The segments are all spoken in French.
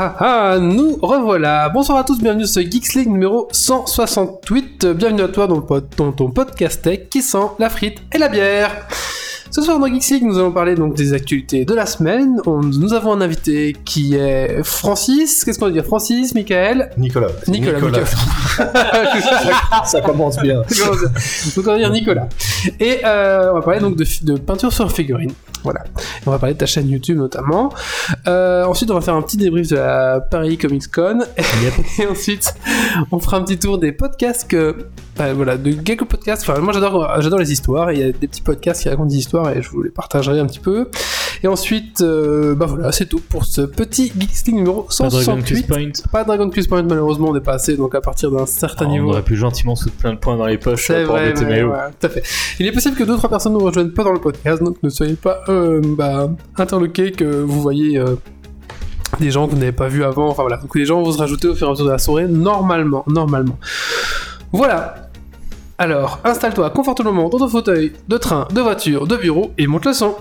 ah ah, nous revoilà. Bonsoir à tous, bienvenue sur ce Geeks League numéro 168. Bienvenue à toi dans ton podcast tech qui sent la frite et la bière. Ce soir dans Geeks League, nous allons parler donc des actualités de la semaine. On- nous avons un invité qui est Francis. Qu'est-ce qu'on va dire Francis, Michael? Nicolas. Nicolas. Nicolas. Ça commence bien. donc on va dire Nicolas. Et euh, on va parler donc de, peinture sur figurine. Voilà. Et on va parler de ta chaîne YouTube notamment. Euh, ensuite, on va faire un petit débrief de la Paris Comics Con. Et ensuite, on fera un petit tour des podcasts que. Bah, voilà, de quelques podcasts. Enfin, moi j'adore, j'adore les histoires. Il y a des petits podcasts qui racontent des histoires et je vous les partagerai un petit peu. Et ensuite, euh, bah voilà, c'est tout pour ce petit Geeks League numéro Pas Dragon Quest 168. Point. Pas Dragon Quest Point, malheureusement, on est pas assez. Donc à partir d'un certain Ah, on niveau. aurait pu gentiment se plein de points dans les poches C'est euh, pour vrai, embêter ouais, Méo. ouais, tout à fait. Il est possible que deux trois personnes nous rejoignent pas dans le podcast, donc ne soyez pas euh, bah, interloqués que vous voyez euh, des gens que vous n'avez pas vus avant. Enfin voilà, donc les gens vont se rajouter au fur et à mesure de la soirée, normalement, normalement. Voilà. Alors, installe-toi confortablement dans ton fauteuil de train, de voiture, de bureau et monte le son.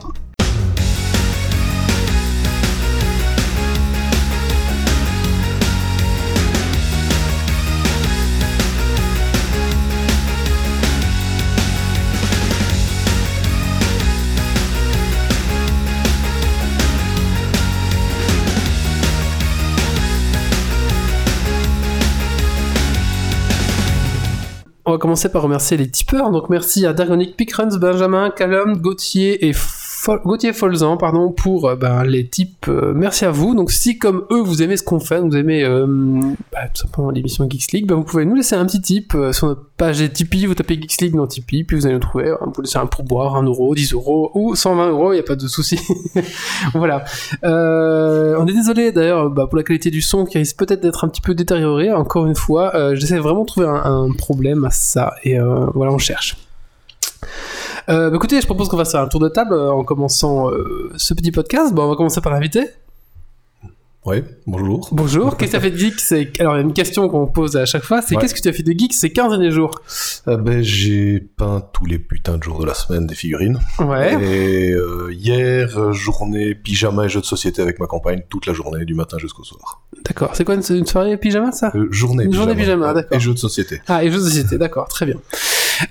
On va commencer par remercier les tipeurs. Donc merci à Dargonic, Pickruns, Benjamin, Callum, Gauthier et Gauthier Folzan pardon, pour euh, ben, les types. euh, merci à vous. Donc si comme eux vous aimez ce qu'on fait, vous aimez euh, bah, tout simplement l'émission Geeks League, ben, vous pouvez nous laisser un petit tip sur notre page des Tipeee. Vous tapez Geeks League dans Tipeee, puis vous allez nous trouver. Vous laisser un pourboire, 1 euro, 10 euros ou 120 euros, il n'y a pas de souci. voilà. On est désolé d'ailleurs bah, pour la qualité du son qui risque peut-être d'être un petit peu détériorée. Encore une fois, j'essaie vraiment de trouver un, un problème à ça et voilà, on cherche. Euh, bah, écoutez, je propose qu'on fasse un tour de table euh, en commençant euh, ce petit podcast. Bon, on va commencer par l'invité. Oui, bonjour. Bonjour, qu'est-ce que tu as fait de geek? C'est Alors, il y a une question qu'on pose à chaque fois c'est Ouais. qu'est-ce que tu as fait de geek ces 15 derniers jours? Euh, ben, j'ai peint tous les putains de jours de la semaine des figurines. Ouais. Et euh, hier, journée pyjama et jeux de société avec ma compagne toute la journée, du matin jusqu'au soir. D'accord. C'est quoi une, une soirée pyjama ça? Euh, journée Une journée pyjama, d'accord. Et jeux de société. Ah, et jeux de société, d'accord, très bien.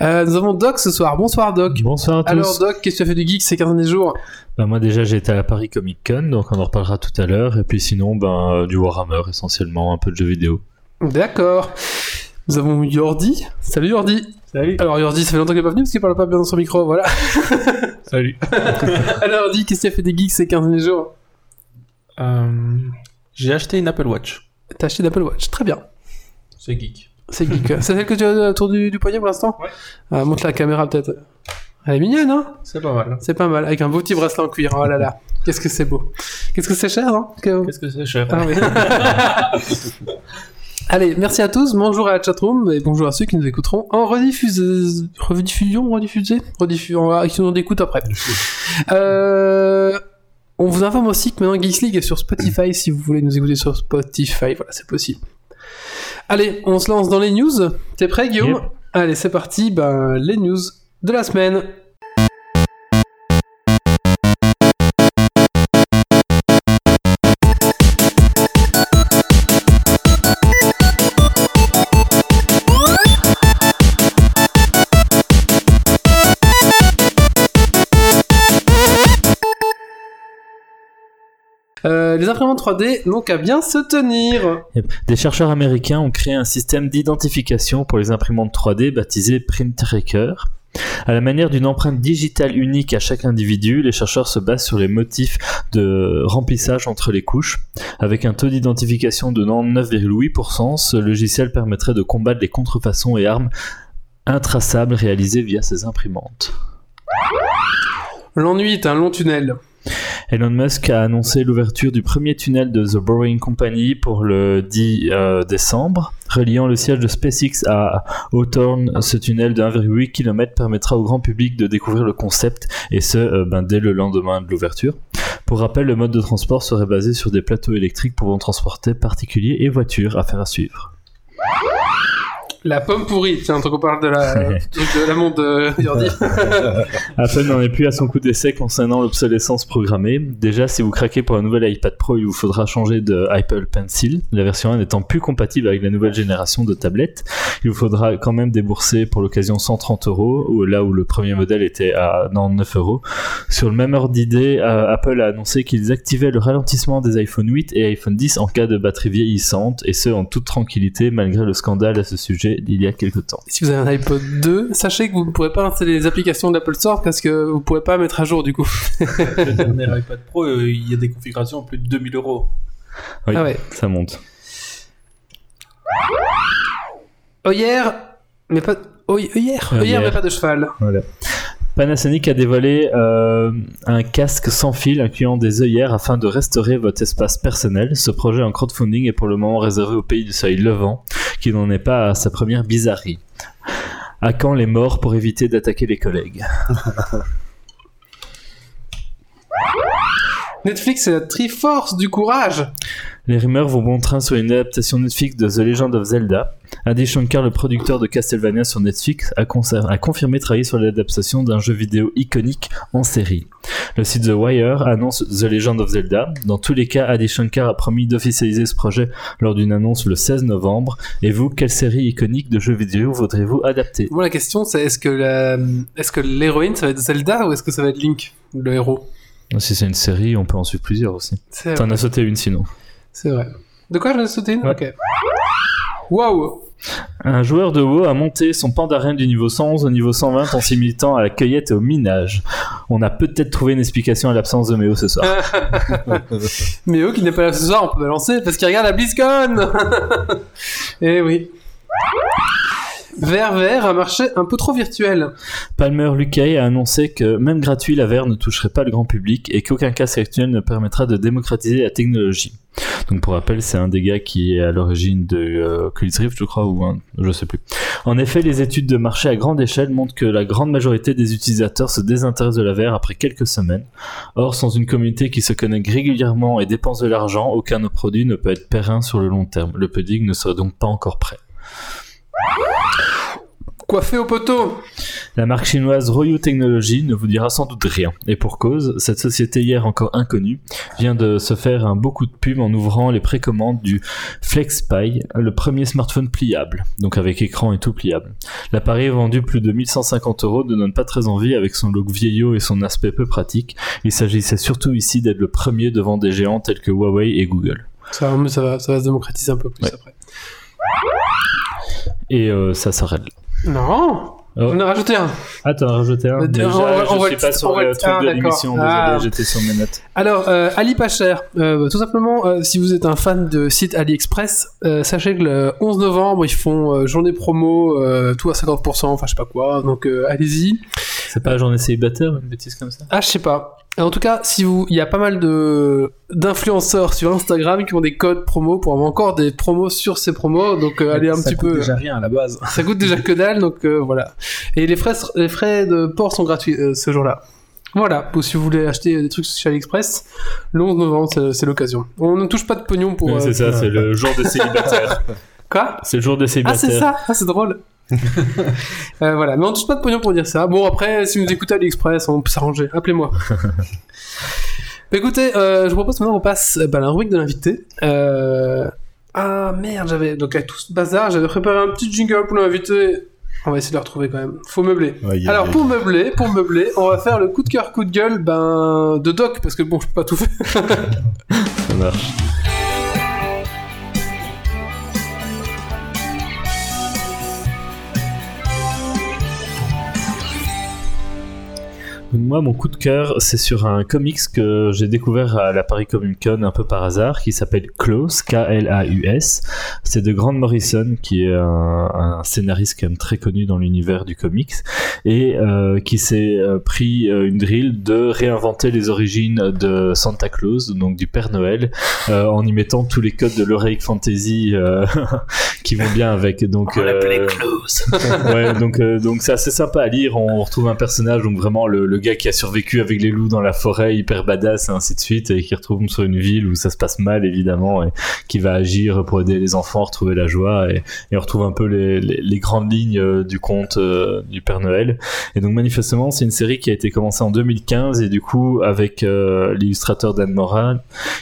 Euh, nous avons Doc ce soir. Bonsoir Doc. Bonsoir à tous. Alors Doc, qu'est-ce que tu as fait de geek ces 15 derniers jours? Bah, moi déjà j'ai été à la Paris Comic Con, donc on en reparlera tout à l'heure. Et puis sinon, ben, euh, du Warhammer essentiellement, un peu de jeux vidéo. D'accord. Nous avons Yordi. Salut Yordi. Salut. Alors Yordi, ça fait longtemps qu'il est pas venu parce qu'il parle pas bien dans son micro, voilà. Salut. Alors Yordi, qu'est-ce que tu as fait des geeks ces 15 derniers jours? Euh, j'ai acheté une Apple Watch. T'as acheté d'Apple Watch, très bien. C'est geek. C'est geek. C'est celle que tu as autour du, du poignet pour l'instant Ouais. Ah, montre la caméra peut-être. Elle est mignonne, hein? C'est pas mal. C'est pas mal, avec un beau petit bracelet en cuir. Oh là là, qu'est-ce que c'est beau. Qu'est-ce que c'est cher, hein? Que- Qu'est-ce que c'est cher? Ah oui. Allez, merci à tous, bonjour à la chatroom et bonjour à ceux qui nous écouteront en rediffuseuse. Rediffusion, rediffusé Rediffusion, qui nous écoute après. Euh, on vous informe aussi que maintenant Geeks League est sur Spotify si vous voulez nous écouter sur Spotify, voilà, c'est possible. Allez, on se lance dans les news. T'es prêt, Guillaume Yep. Allez, c'est parti, ben, les news de la semaine. Euh, les imprimantes 3D n'ont qu'à bien se tenir. Des chercheurs américains ont créé un système d'identification pour les imprimantes 3D baptisé Print Tracker. À la manière d'une empreinte digitale unique à chaque individu, les chercheurs se basent sur les motifs de remplissage entre les couches. Avec un taux d'identification de 99,8%, ce logiciel permettrait de combattre les contrefaçons et armes intraçables réalisées via ces imprimantes. L'ennui est un long tunnel. Elon Musk a annoncé l'ouverture du premier tunnel de The Boring Company pour le 10 euh, décembre. Reliant le siège de SpaceX à Hawthorne, ce tunnel de 1,8 km permettra au grand public de découvrir le concept, et ce, euh, ben, dès le lendemain de l'ouverture. Pour rappel, le mode de transport serait basé sur des plateaux électriques pouvant transporter particuliers et voitures, affaire à suivre. La pomme pourrie, tiens, tant qu'on parle de la, de la montre de Jordi. Apple n'en est plus à son coup d'essai concernant l'obsolescence programmée. Déjà, si vous craquez pour un nouvel iPad Pro, il vous faudra changer de Apple Pencil, la version 1 n'étant plus compatible avec la nouvelle génération de tablettes. Il vous faudra quand même débourser pour l'occasion 130 euros, là où le premier modèle était à 99 euros. Sur le même ordre d'idée, euh, Apple a annoncé qu'ils activaient le ralentissement des iPhone 8 et iPhone 10 en cas de batterie vieillissante, et ce en toute tranquillité malgré le scandale à ce sujet il y a quelques temps. Si vous avez un iPod 2, sachez que vous ne pourrez pas installer les applications d'Apple Store parce que vous ne pourrez pas mettre à jour du coup. Le dernier iPad Pro, euh, il y a des configurations à plus de 2000 euros. Oui, Ah ouais. ça monte. Oh hier, mais pas. Oh, hier, Euh, hier, hier. mais pas de cheval. Voilà. Panasonic a dévoilé euh, un casque sans fil incluant des œillères afin de restaurer votre espace personnel. Ce projet en crowdfunding est pour le moment réservé au pays du seuil levant, qui n'en est pas à sa première bizarrerie. À quand les morts pour éviter d'attaquer les collègues? Netflix, c'est la Triforce du courage. Les rumeurs vont bon train sur une adaptation Netflix de The Legend of Zelda. Adi Shankar, le producteur de Castlevania sur Netflix, a, confirmé travailler sur l'adaptation d'un jeu vidéo iconique en série. Le site The Wire annonce The Legend of Zelda. Dans tous les cas, Adi Shankar a promis d'officialiser ce projet lors d'une annonce le 16 novembre. Et vous, quelle série iconique de jeux vidéo voudrez-vous adapter? Moi, la question, c'est est-ce que la... est-ce que l'héroïne, ça va être Zelda ou est-ce que ça va être Link, le héros? Si c'est une série, on peut en suivre plusieurs aussi. T'en as sauté une sinon. C'est vrai. De quoi je une Ouais. Ok. Waouh Un joueur de WoW a monté son pandarène du niveau 111 au niveau 120 en s'y militant à la cueillette et au minage. On a peut-être trouvé une explication à l'absence de Méo ce soir. Eux qui n'est pas là ce soir, on peut balancer parce qu'il regarde la BlizzCon Eh oui. Vert Vert, un marché un peu trop virtuel. Palmer Luckey a annoncé que même gratuit, la VR ne toucherait pas le grand public et qu'aucun casque actuel ne permettra de démocratiser la technologie. Donc pour rappel, c'est un des gars qui est à l'origine de euh, Rift, je crois, ou un, je sais plus. En effet, les études de marché à grande échelle montrent que la grande majorité des utilisateurs se désintéressent de la VR après quelques semaines. Or, sans une communauté qui se connecte régulièrement et dépense de l'argent, aucun produit ne peut être périn sur le long terme. Le pudding ne serait donc pas encore prêt. Coiffé au poteau La marque chinoise Royu Technology ne vous dira sans doute rien. Et pour cause, cette société hier encore inconnue vient de se faire un beau coup de pub en ouvrant les précommandes du FlexPi, le premier smartphone pliable, donc avec écran et tout pliable. L'appareil vendu plus de 1150 euros ne donne pas très envie avec son look vieillot et son aspect peu pratique. Il s'agissait surtout ici d'être le premier devant des géants tels que Huawei et Google. ça, va- ça, va, ça va se démocratiser un peu plus Ouais. après. Et euh, ça s'arrête là. Non Oh. On a rajouté un. Ah, t'en as rajouté un Déjà, on je suis pas sur le truc ah, de d'accord. l'émission, Ah. désolé, j'étais sur mes notes. Alors, euh, Ali pas cher. Euh, tout simplement, euh, si vous êtes un fan de site AliExpress, sachez que le 11 novembre, ils font journée promo, tout à 50%, enfin je sais pas quoi, donc allez-y. C'est pas journée célibataire, une bêtise comme ça? Ah, je sais pas. En tout cas, si vous, il y a pas mal de d'influenceurs sur Instagram qui ont des codes promo pour avoir encore des promos sur ces promos, donc euh, allez un ça petit coûte peu. déjà rien à la base. Ça coûte déjà que dalle, donc euh, voilà. Et les frais, les frais de port sont gratuits euh, ce jour-là. Voilà, ou si vous voulez acheter des trucs chez AliExpress, le 11 novembre, c'est- l'occasion. On ne touche pas de pognon pour. Euh, c'est ça, c'est le jour des célibataires. Quoi? C'est le jour des Ah, célibataires. c'est ça Ah, c'est drôle Euh, Voilà, mais on touche pas de pognon pour dire ça. Bon, après, si vous écoutez AliExpress, on peut s'arranger. Appelez-moi. Bah, écoutez, euh, je vous propose maintenant qu'on passe euh, bah, à la rubrique de l'invité. Euh... Ah merde, j'avais. Donc, avec tout ce bazar, j'avais préparé un petit jingle pour l'invité. On va essayer de le retrouver quand même. Faut meubler. Alors pour meubler, pour meubler, on va faire le coup de cœur, coup de gueule, ben de Doc parce que bon, je peux pas tout faire. Ça marche. Moi, mon coup de cœur, c'est sur un comics que j'ai découvert à la Paris Comic un peu par hasard, qui s'appelle Klaus, K-L-A-U-S. C'est de Grant Morrison, qui est un, un scénariste quand même très connu dans l'univers du comics, et euh, qui s'est euh, pris euh, une drill de réinventer les origines de Santa Claus, donc du Père Noël, en y mettant tous les codes de l'Heroic Fantasy qui vont bien avec. Donc, euh, ouais, donc euh, donc c'est assez sympa à lire. On retrouve un personnage donc vraiment le, le gars qui a survécu avec les loups dans la forêt, hyper badass et ainsi de suite, et qui retrouve sur une ville où ça se passe mal évidemment, et qui va agir pour aider les enfants, retrouver la joie, et, et on retrouve un peu les, les, les grandes lignes du conte euh, du Père Noël. Et donc manifestement, c'est une série qui a été commencée en 2015, et du coup, avec euh, l'illustrateur Dan Moran,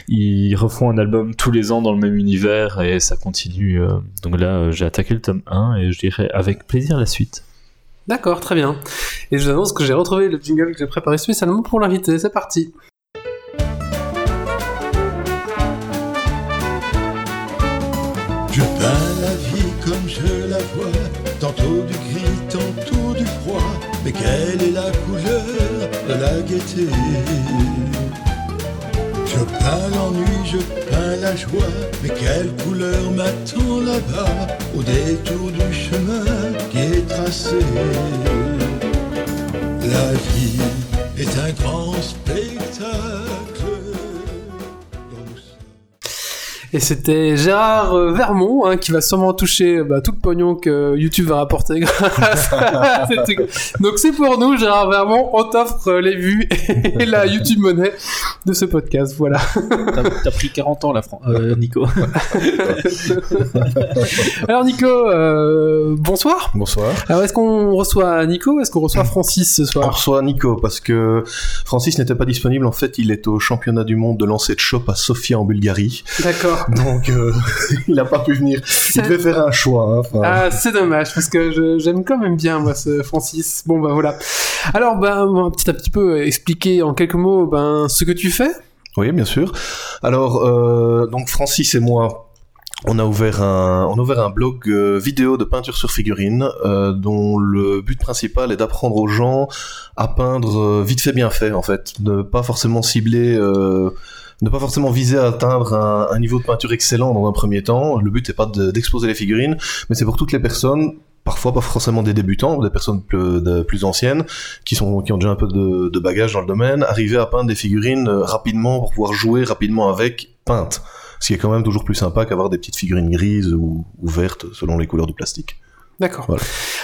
ils refont un album tous les ans dans le même univers, et ça continue. euh. donc là, euh, j'ai attaqué le tome 1, et je dirais avec plaisir la suite. D'accord, très bien. Et je vous annonce que j'ai retrouvé le jingle que j'ai préparé spécialement pour l'invité. C'est parti. Je peins la vie comme je la vois, tantôt du quelle est la couleur de la gaieté Je peins l'ennui, je peins la joie, mais quelle couleur m'attend là-bas, au détour du chemin qui est tracé? La vie est un grand spectacle. Et c'était Gérard euh, Vermont hein, qui va sûrement toucher bah, tout le pognon que YouTube va rapporter grâce à. Donc c'est pour nous, Gérard Vermont, on t'offre euh, les vues et la YouTube monnaie de ce podcast. Voilà. T'as pris 40 ans, là, Fran- euh, Nico. Alors Nico, euh, bonsoir. Bonsoir. Alors est-ce qu'on reçoit Nico ou est-ce qu'on reçoit Francis ce On soir reçoit Nico parce que Francis n'était pas disponible. En fait, il est au championnat du monde de lancer de shop à Sofia en Bulgarie. D'accord. Donc, euh, il n'a pas pu venir. Il devait faire un choix. hein. Ah, c'est dommage parce que j'aime quand même bien moi ce Francis. Bon bah voilà. Alors ben petit à petit peu expliquer en quelques mots ben ce que tu fais. Oui, bien sûr. Alors, euh, donc Francis et moi, on a ouvert un, on a ouvert un blog euh, vidéo de peinture sur figurine, euh, dont le but principal est d'apprendre aux gens à peindre euh, vite fait, bien fait, en fait, ne pas forcément cibler. Ne pas forcément viser à atteindre un, niveau de peinture excellent dans un premier temps. Le but n'est pas de- d'exposer les figurines, mais c'est pour toutes les personnes, parfois pas forcément des débutants, des personnes plus, anciennes, qui, sont, qui ont déjà un peu de, de bagage dans le domaine, arriver à peindre des figurines euh, rapidement pour pouvoir jouer rapidement avec peintes. Ce qui est quand même toujours plus sympa qu'avoir des petites figurines grises ou vertes selon les couleurs du plastique. D'accord. Voilà.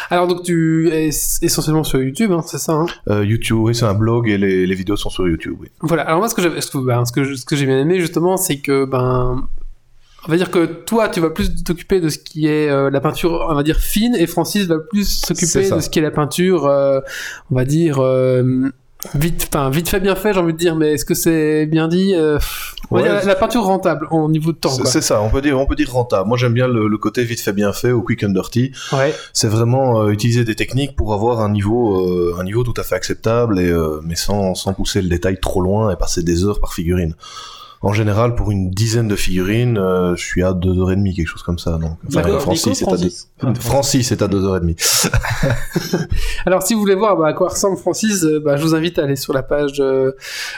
Alors donc tu es essentiellement sur YouTube, hein, c'est ça. Hein? Euh, YouTube, oui, c'est un blog et les, les vidéos sont sur YouTube, oui. voilà. Alors moi ce que j'ai, ce que, ben, ce que, je- ce que j'ai bien aimé justement, c'est que ben on va dire que toi tu vas plus t'occuper de ce qui est euh, la peinture, on va dire fine, et Francis va plus s'occuper de ce qui est la peinture, euh, on va dire. euh, Vite, enfin, vite fait, bien fait, j'ai envie de dire, mais est-ce que c'est bien dit euh, on va Ouais, dire la, la peinture rentable en niveau de temps, C'est ça, on peut dire, on peut dire rentable. Moi, j'aime bien le, le côté vite fait, bien fait, au quick and dirty. Ouais. C'est vraiment euh, utiliser des techniques pour avoir un niveau, euh, un niveau tout à fait acceptable, et, mais sans, sans pousser le détail trop loin et passer des heures par figurine. En général, pour une dizaine de figurines, euh, je suis à deux heures et demie, quelque chose comme ça. Donc, enfin, Francis, c'est à deux... Ah, Francis est à deux heures et demie. Alors, si vous voulez voir bah, à quoi ressemble Francis, euh, bah, je vous invite à aller sur la page euh,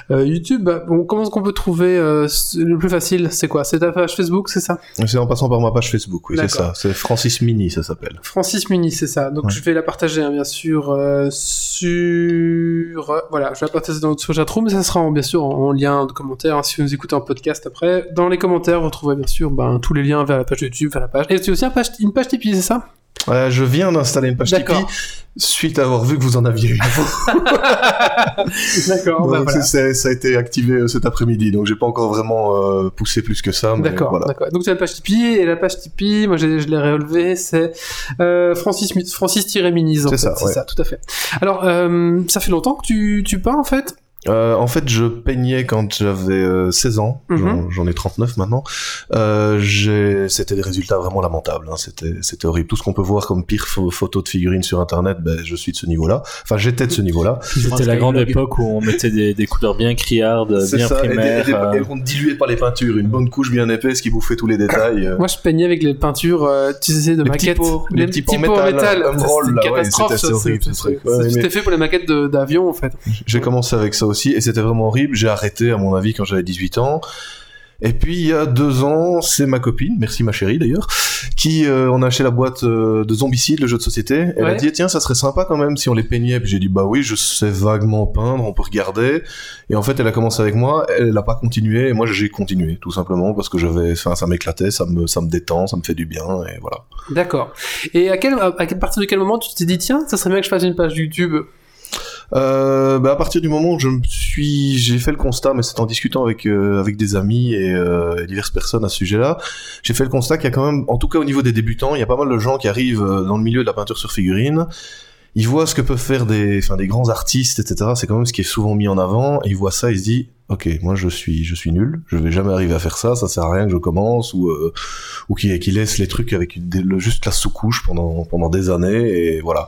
YouTube. Bah, bon, comment est-ce qu'on peut trouver euh, le plus facile? C'est quoi? C'est ta page Facebook, c'est ça? C'est en passant par ma page Facebook, oui, c'est ça. C'est Francis Mini, ça s'appelle. Francis Muni, c'est ça. Donc, Ouais. je vais la partager, hein, bien sûr, sur... voilà, je vais la partager dans notre chatroom, mais ça sera en- bien sûr en, en lien de commentaire, hein, si vous nous écoutez en podcast après. Dans les commentaires, vous retrouverez bien sûr ben, tous les liens vers la page YouTube, vers la page... Et tu as aussi un page, une page Tipeee, c'est ça? Euh, je viens d'installer une page. Tipeee suite à avoir vu que vous en aviez une. D'accord, bah, voilà. c'est- ça a été activé euh, cet après-midi, donc j'ai pas encore vraiment euh, poussé plus que ça. D'accord, voilà. Donc tu as la page Tipeee et la page Tipeee, moi je l'ai relevé, c'est euh, Francis fait, C'est ça, c'est ouais. ça, tout à fait. Alors euh, ça fait longtemps que tu tu peins en fait? Euh, en fait, je peignais quand j'avais euh, 16 ans. Mhm. J'en- J'en ai 39 maintenant. Euh, j'ai- C'était des résultats vraiment lamentables. hein. C'était c'était horrible. Tout ce qu'on peut voir comme pire pho- photo de figurines sur Internet, ben, je suis de ce niveau-là. Enfin, j'étais de ce niveau-là. C'était la grande époque où on mettait des, des couleurs bien criardes, C'est bien ça. Et, primaires. et- et- euh, et on ne diluait pas les peintures. Une bonne couche bien épaisse qui bouffait tous les détails. euh. Moi je peignais avec les peintures, euh, tu sais, de Les petits maquettes. pots, les petits pots en métal, Emerald, C'était une catastrophe, c'était- fait pour les maquettes d'avions en fait. J'ai commencé avec ça aussi et c'était vraiment horrible. J'ai arrêté, à mon avis, quand j'avais 18 ans. Et puis il y a deux ans, c'est ma copine, merci ma chérie d'ailleurs, qui euh, on a acheté la boîte euh, de Zombicide, le jeu de société. Elle Ouais. a dit tiens ça serait sympa quand même si on les peignait. Puis j'ai dit bah oui je sais vaguement peindre, on peut regarder. Et en fait elle a commencé avec moi, elle n'a pas continué et moi j'ai continué tout simplement parce que j'avais, enfin ça m'éclatait, ça me ça me détend, ça me fait du bien et voilà. D'accord. Et à quel à, à partir de quel moment tu t'es dit tiens, ça serait bien que je fasse une page YouTube Euh, bah, à partir du moment où je me suis, j'ai fait le constat, mais c'est en discutant avec euh, avec des amis et, euh, et diverses personnes à ce sujet-là, j'ai fait le constat qu'il y a quand même, en tout cas au niveau des débutants, il y a pas mal de gens qui arrivent euh, dans le milieu de la peinture sur figurine. Ils voient ce que peuvent faire des, enfin des grands artistes, etc. C'est quand même ce qui est souvent mis en avant. Et ils voient ça, ils se disent, ok, moi je suis, je suis nul, je vais jamais arriver à faire ça, ça sert à rien que je commence ou euh, ou qui laisse les trucs avec juste la sous-couche pendant pendant des années et voilà.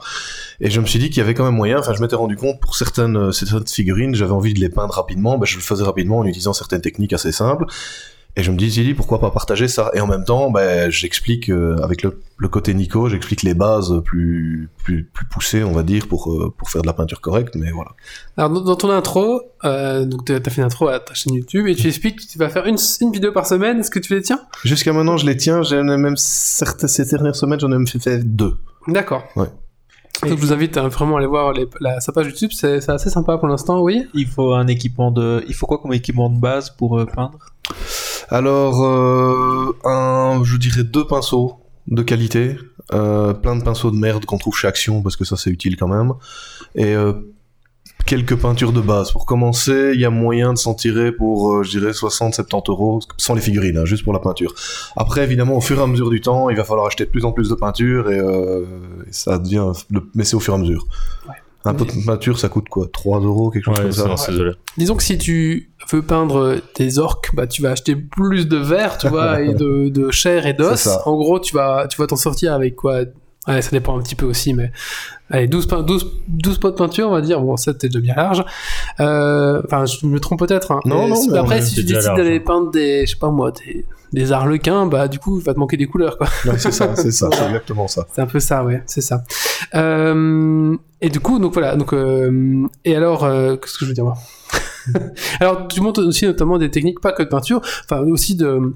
Et je me suis dit qu'il y avait quand même moyen. Enfin, je m'étais rendu compte pour certaines certaines figurines, j'avais envie de les peindre rapidement, ben, je le faisais rapidement en utilisant certaines techniques assez simples. Et je me dis, Zili, pourquoi pas partager ça? Et en même temps, ben, j'explique euh, avec le, le côté Nico, j'explique les bases plus plus plus poussées, on va dire, pour euh, pour faire de la peinture correcte. Mais voilà. Alors, dans, dans ton intro, euh, donc t'as fait une intro à ta chaîne YouTube et tu expliques que tu vas faire une, une vidéo par semaine. Est-ce que tu les tiens? Jusqu'à maintenant, je les tiens. J'en ai même certaines ces dernières semaines, j'en ai même fait, deux. D'accord. Ouais. Donc, je vous invite hein, vraiment à aller voir les- la, sa page YouTube. C'est c'est assez sympa pour l'instant, oui. Il faut un équipement de. Il faut quoi comme équipement de base pour euh, peindre? Alors, euh, un, je dirais deux pinceaux de qualité, euh, plein de pinceaux de merde qu'on trouve chez Action parce que ça c'est utile quand même, et euh, quelques peintures de base. Pour commencer, il y a moyen de s'en tirer pour, je dirais, 60-70 euros, sans les figurines, hein, juste pour la peinture. Après, évidemment, au fur et à mesure du temps, il va falloir acheter de plus en plus de peinture et, ça devient... Mais c'est au fur et à mesure. Un pot de peinture, ça coûte quoi 3 euros, quelque chose Ouais, comme c'est ça. Disons que si tu veux peindre des orques, bah tu vas acheter plus de verre, tu vois, et de, de chair et d'os. En gros, tu vas tu vas t'en sortir avec quoi Ouais, ça dépend un petit peu aussi, mais allez, 12, pein- 12, 12 pots de peinture, on va dire. Bon, ça, c'était déjà bien large. Euh, Enfin, je me trompe peut-être. Hein. Non, Mais non, mais après, si tu décides d'aller hein. peindre des, je sais pas moi, des, des arlequins, bah du coup, il va te manquer des couleurs, quoi. Ouais, c'est ça, c'est ça, c'est exactement ça. C'est un peu ça, ouais, c'est ça. Euh, et du coup, donc voilà, donc euh, et alors, euh, qu'est-ce que je veux dire moi? Alors, tu montres aussi notamment des techniques pas que de peinture, enfin aussi de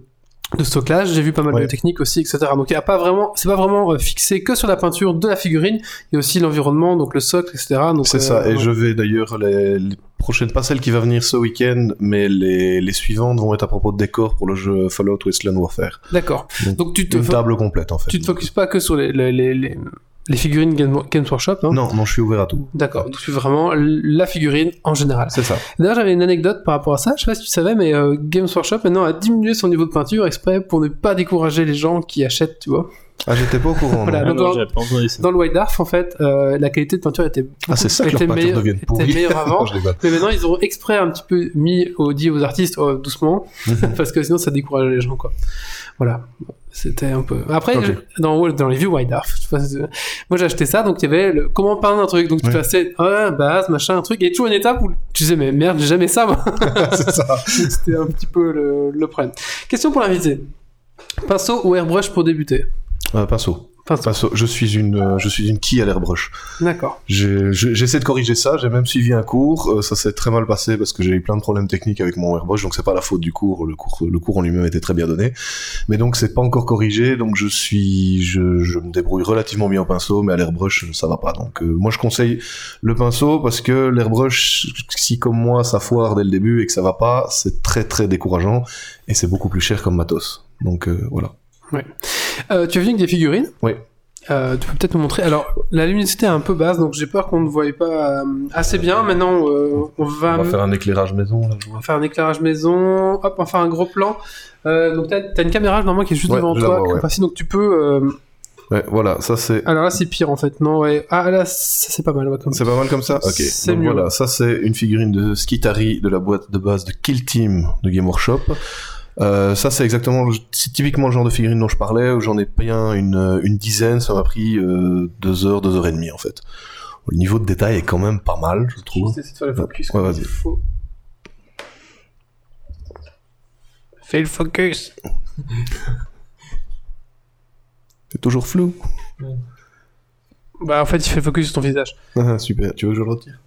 de stockage. J'ai vu pas mal Ouais. de techniques aussi, etc. Donc il y a pas vraiment, c'est pas vraiment euh, fixé que sur la peinture de la figurine. Il y a aussi l'environnement, donc le socle, etc. C'est euh, ça, et ouais. je vais d'ailleurs, les, les prochaines, pas celle qui va venir ce week-end, mais les, les suivantes vont être à propos de décors pour le jeu Fallout Wasteland Warfare. D'accord. Donc, Donc tu te Une table complète en fait. tu te focuses pas que sur les les, les, figurines Games, Games Workshop. Hein Non, non, je suis ouvert à tout. D'accord. Donc tu fais vraiment la figurine en général. C'est ça. D'ailleurs, j'avais une anecdote par rapport à ça. Je sais pas si tu savais, mais euh, Games Workshop maintenant a diminué son niveau de peinture exprès pour ne pas décourager les gens qui achètent, tu vois. Ah, j'étais pas au courant. Voilà. non. donc, Alors, dans- le White Dwarf, en fait, euh, la qualité de peinture était Ah, c'est ça que était leurs peintures meilleure- était avant. je. Mais maintenant, ils ont exprès un petit peu mis au dit aux artistes oh, doucement, parce que sinon ça décourage les gens, quoi. Voilà. C'était un peu. Après, dans, dans les vois, c'est- moi j'ai acheté ça, donc il y avait le comment peindre un truc. Donc tu Ouais. passais, ouais, base, machin, un truc, et toujours une étape où tu disais, mais merde, j'ai jamais ça, moi. c'est ça. C'était un petit peu le, le problème. Question pour l'invité. Pinceau ou airbrush pour débuter? Euh, pinceau. Pinceau. Je suis une, euh, je suis une quille à l'airbrush. D'accord. J'essaie de corriger ça. J'ai même suivi un cours. Euh, ça s'est très mal passé parce que j'ai eu plein de problèmes techniques avec mon airbrush. Donc c'est pas la faute du cours. Le cours, le cours en lui-même était très bien donné. Mais donc c'est pas encore corrigé. Donc je suis, je, je me débrouille relativement bien au pinceau, mais à l'airbrush ça va pas. Donc euh, moi je conseille le pinceau parce que l'airbrush, si comme moi ça foire dès le début et que ça va pas, c'est très très décourageant et c'est beaucoup plus cher comme matos. Donc euh, voilà. Euh, tu as venu avec des figurines? Oui. Euh, tu peux peut-être nous montrer. Alors, la luminosité est un peu basse, donc j'ai peur qu'on ne voie pas euh, assez bien. Maintenant, euh, on va, On va faire un éclairage maison là. je on va faire un éclairage maison. Hop, on va faire un gros plan. Donc, t'as as une caméra normalement qui est juste Ouais, devant toi, vois, ouais. donc tu peux. Ouais, voilà, ça c'est Alors là, c'est pire en fait. Non, ouais. Ah là, ça c'est pas mal. ouais, comme C'est pas mal comme ça Ok. C'est Donc mieux. voilà, ça c'est une figurine de Skitari de la boîte de base de Kill Team de Game Workshop. Euh, ça c'est exactement, le- c'est typiquement le genre de figurine dont je parlais, où j'en ai bien une, une dizaine, ça m'a pris euh, deux heures, deux heures et demie en fait. Le niveau de détail est quand même pas mal, je trouve. Juste essayer de faire le focus. Ouais, vas-y. faut. Fais le focus. C'est toujours flou. Bah en fait, il fait le focus sur ton visage. Ah, super, tu veux que je le retire?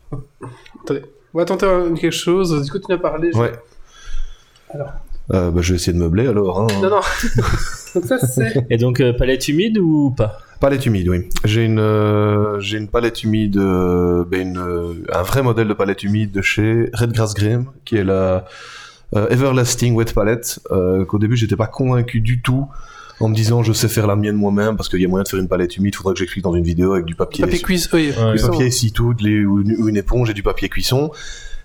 On va tenter euh, quelque chose. Du coup, tu as parlé. je- Ouais. Alors. Euh, bah, je vais essayer de meubler alors. Hein. Non, non. Ça, c'est... Et donc, euh, palette humide ou pas? Palette humide, oui. J'ai une, euh, j'ai une palette humide, euh, ben une, euh, un vrai modèle de palette humide de chez Redgrass Grime, qui est la euh, Everlasting Wet Palette, euh, qu'au début j'étais pas convaincu du tout. en me disant je sais faire la mienne moi-même parce qu'il y a moyen de faire une palette humide, faudra que j'explique dans une vidéo avec du papier, Papier cuisse, oui. Ouais. du ça, papier essuie tout, de l'é- ou une, ou une éponge et du papier cuisson.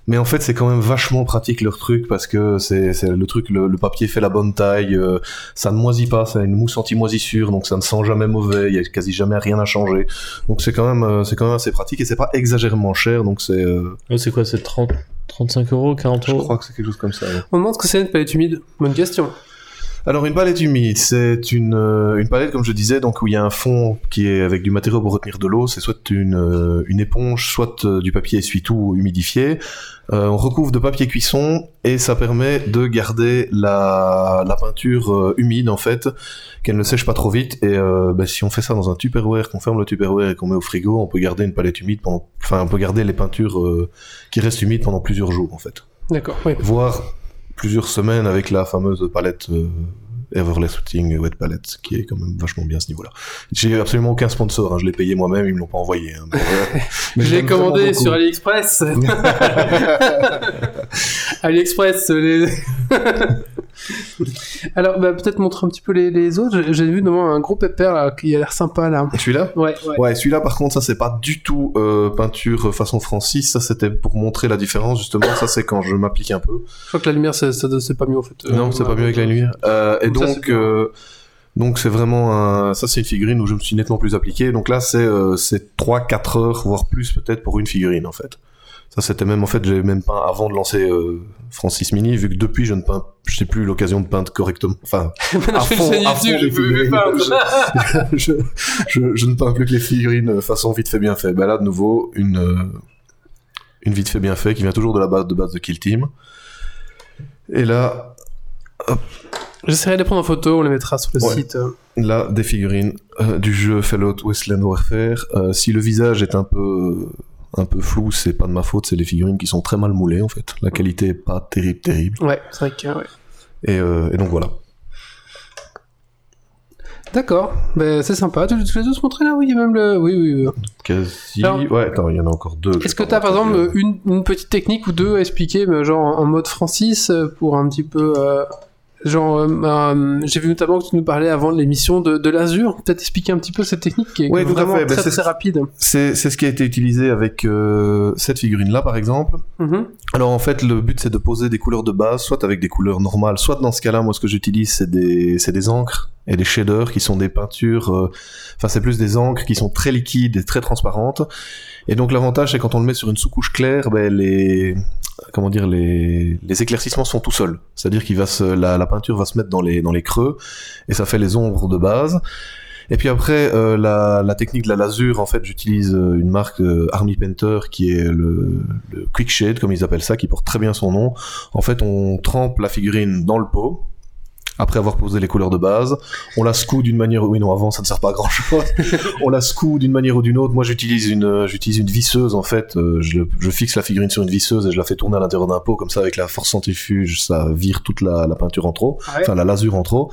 Mais en fait, c'est quand même vachement pratique leur truc parce que c'est c'est le truc, le, le papier fait la bonne taille, euh, ça ne moisit pas, ça a une mousse anti-moisissure, donc ça ne sent jamais mauvais, il y a quasi jamais rien à changer. Donc c'est quand même, euh, c'est quand même assez pratique et c'est pas exagérément cher, donc c'est, euh, Oh, c'est quoi, c'est 30, 35 euros, 40 je euros? crois que c'est quelque chose comme ça. ouais. On demande ce que c'est une palette humide? Bonne question. Alors une palette humide, c'est une, euh, une palette comme je disais, donc où il y a un fond qui est avec du matériau pour retenir de l'eau, c'est soit une, euh, une éponge, soit euh, du papier essuie-tout humidifié. Euh, on recouvre de papier cuisson et ça permet de garder la, la peinture humide en fait, qu'elle ne sèche pas trop vite. Et euh, bah, si on fait ça dans un Tupperware, qu'on ferme le Tupperware et qu'on met au frigo, on peut garder une palette humide pendant, enfin on peut garder les peintures euh, qui restent humides pendant plusieurs jours en fait D'accord, oui. voire plusieurs semaines avec la fameuse palette euh, Everlasting Wet Palette, qui est quand même vachement bien à ce niveau-là. J'ai absolument aucun sponsor, hein, je l'ai payé moi-même, ils me l'ont pas envoyé. hein, mais, euh, mais Je l'ai commandé sur. AliExpress. AliExpress, les... Alors, bah, peut-être montrer un petit peu les, les autres. J'ai- vu notamment un gros pépère là, qui a l'air sympa là. Celui-là? Ouais, ouais. Ouais, celui-là par contre, ça c'est pas du tout euh, peinture façon Francis, ça c'était pour montrer la différence justement, ça c'est quand je m'applique un peu. Je crois que la lumière, c'est pas mieux en fait. non, Euh, c'est pas mieux avec la lumière. Euh, et Donc ça, donc, c'est euh, vraiment un, ça c'est une figurine où je me suis nettement plus appliqué. Donc là c'est euh, c'est trois, quatre heures voire plus peut-être pour une figurine en fait. Ça c'était même en fait j'ai même peint avant de lancer euh, Francis Mini vu que depuis je ne peins, je n'ai plus l'occasion de peindre correctement. Enfin, à fond, à fond, je ne peins plus que les figurines euh, façon vite fait bien fait. Ben là de nouveau une euh, une vite fait bien fait qui vient toujours de la base de base de Kill Team. Et là J'essaierai de prendre en photo, on les mettra sur le Ouais. site. Là, des figurines euh, du jeu Fallout Wasteland Warfare. Si le visage est un peu un peu flou, c'est pas de ma faute, c'est les figurines qui sont très mal moulées en fait. La qualité est pas terrible, terrible. Ouais, c'est vrai que. ouais. Et, euh, et donc voilà. D'accord, ben, c'est sympa. Tu, tu les as montrés là? Oui, il y a même le. Oui, oui, oui. Quasi. Alors- ouais, attends, il y en a encore deux. Est-ce que tu as par exemple une, une petite technique ou deux à expliquer, mais genre en mode Francis, euh, pour un petit peu. euh, genre, euh, euh, j'ai vu notamment que tu nous parlais avant de l'émission de, de l'Azur. Peut-être expliquer un petit peu cette technique qui est Ouais, tout à vraiment fait. Ben, très c'est- très rapide. C'est ce qui a été utilisé avec euh, cette figurine-là, par exemple. Mhm. Alors en fait, le but c'est de poser des couleurs de base, soit avec des couleurs normales, soit dans ce cas-là, moi ce que j'utilise c'est des, des encres et des shaders qui sont des peintures, euh, enfin c'est plus des encres qui sont très liquides et très transparentes. Et donc l'avantage c'est quand on le met sur une sous-couche claire, ben, les, comment dire, les, éclaircissements sont tout seuls. C'est-à-dire qu'il va la, peinture va se mettre dans les, creux et ça fait les ombres de base. Et puis après, euh, la, la technique de la lasure, en fait, j'utilise euh, une marque euh, Army Painter qui est le, le Quick Shade, comme ils appellent ça, qui porte très bien son nom. En fait, on trempe la figurine dans le pot, après avoir posé les couleurs de base. On la secoue d'une manière... Oui, non, avant, ça ne sert pas à grand-chose. on la secoue d'une manière ou d'une autre. Moi, j'utilise une, euh, j'utilise une visseuse, en fait. Euh, je, je fixe la figurine sur une visseuse et je la fais tourner à l'intérieur d'un pot. Comme ça, avec la force centrifuge, ça vire toute la, la peinture en trop. Ouais. Enfin, la lasure en trop.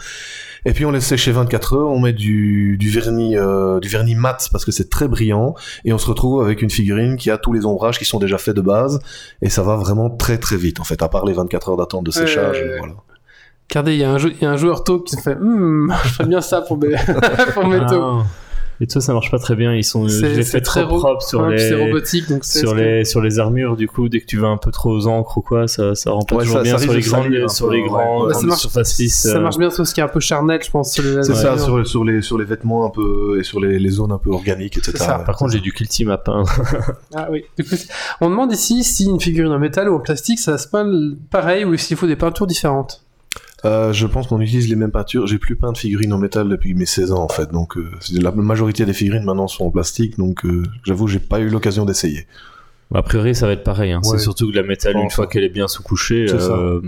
Et puis on laisse sécher 24 heures, on met du, du vernis euh, du vernis mat parce que c'est très brillant et on se retrouve avec une figurine qui a tous les ombrages qui sont déjà faits de base et ça va vraiment très très vite en fait à part les 24 heures d'attente de séchage voilà. Regardez, il y, a un jou- il y a un joueur taupe qui se fait Hmm, je ferais bien ça pour mes, pour mes. Ah. Et toi, ça marche pas très bien. Ils sont, je les fais très trop ro- propres sur les, robotique, donc c'est sur les, sur les armures. Du coup, dès que tu vas un peu trop aux encres ou quoi, ça, ça rend pas Ouais, toujours ça- bien ça sur les de grandes, sur les grands, Ouais, ça marche- surfaces lisses. Ça marche bien sur ce qui est un peu charnel, je pense. C'est ça sur, sur les sur les vêtements un peu et sur les, les zones un peu organiques etc. Ça. Par contre, j'ai du kill team à peindre. Ah oui. Du coup, on demande ici si une figurine en métal ou en plastique, ça se peint pareil ou s'il faut des peintures différentes? Euh, je pense qu'on utilise les mêmes peintures. J'ai plus peint de figurines en métal depuis mes 16 ans en fait donc euh, c'est- la majorité des figurines maintenant sont en plastique donc euh, j'avoue j'ai pas eu l'occasion d'essayer. A priori, ça va être pareil. hein. Ouais. C'est surtout que la métal, une fois qu'elle est bien sous-couchée, C'est ça. euh,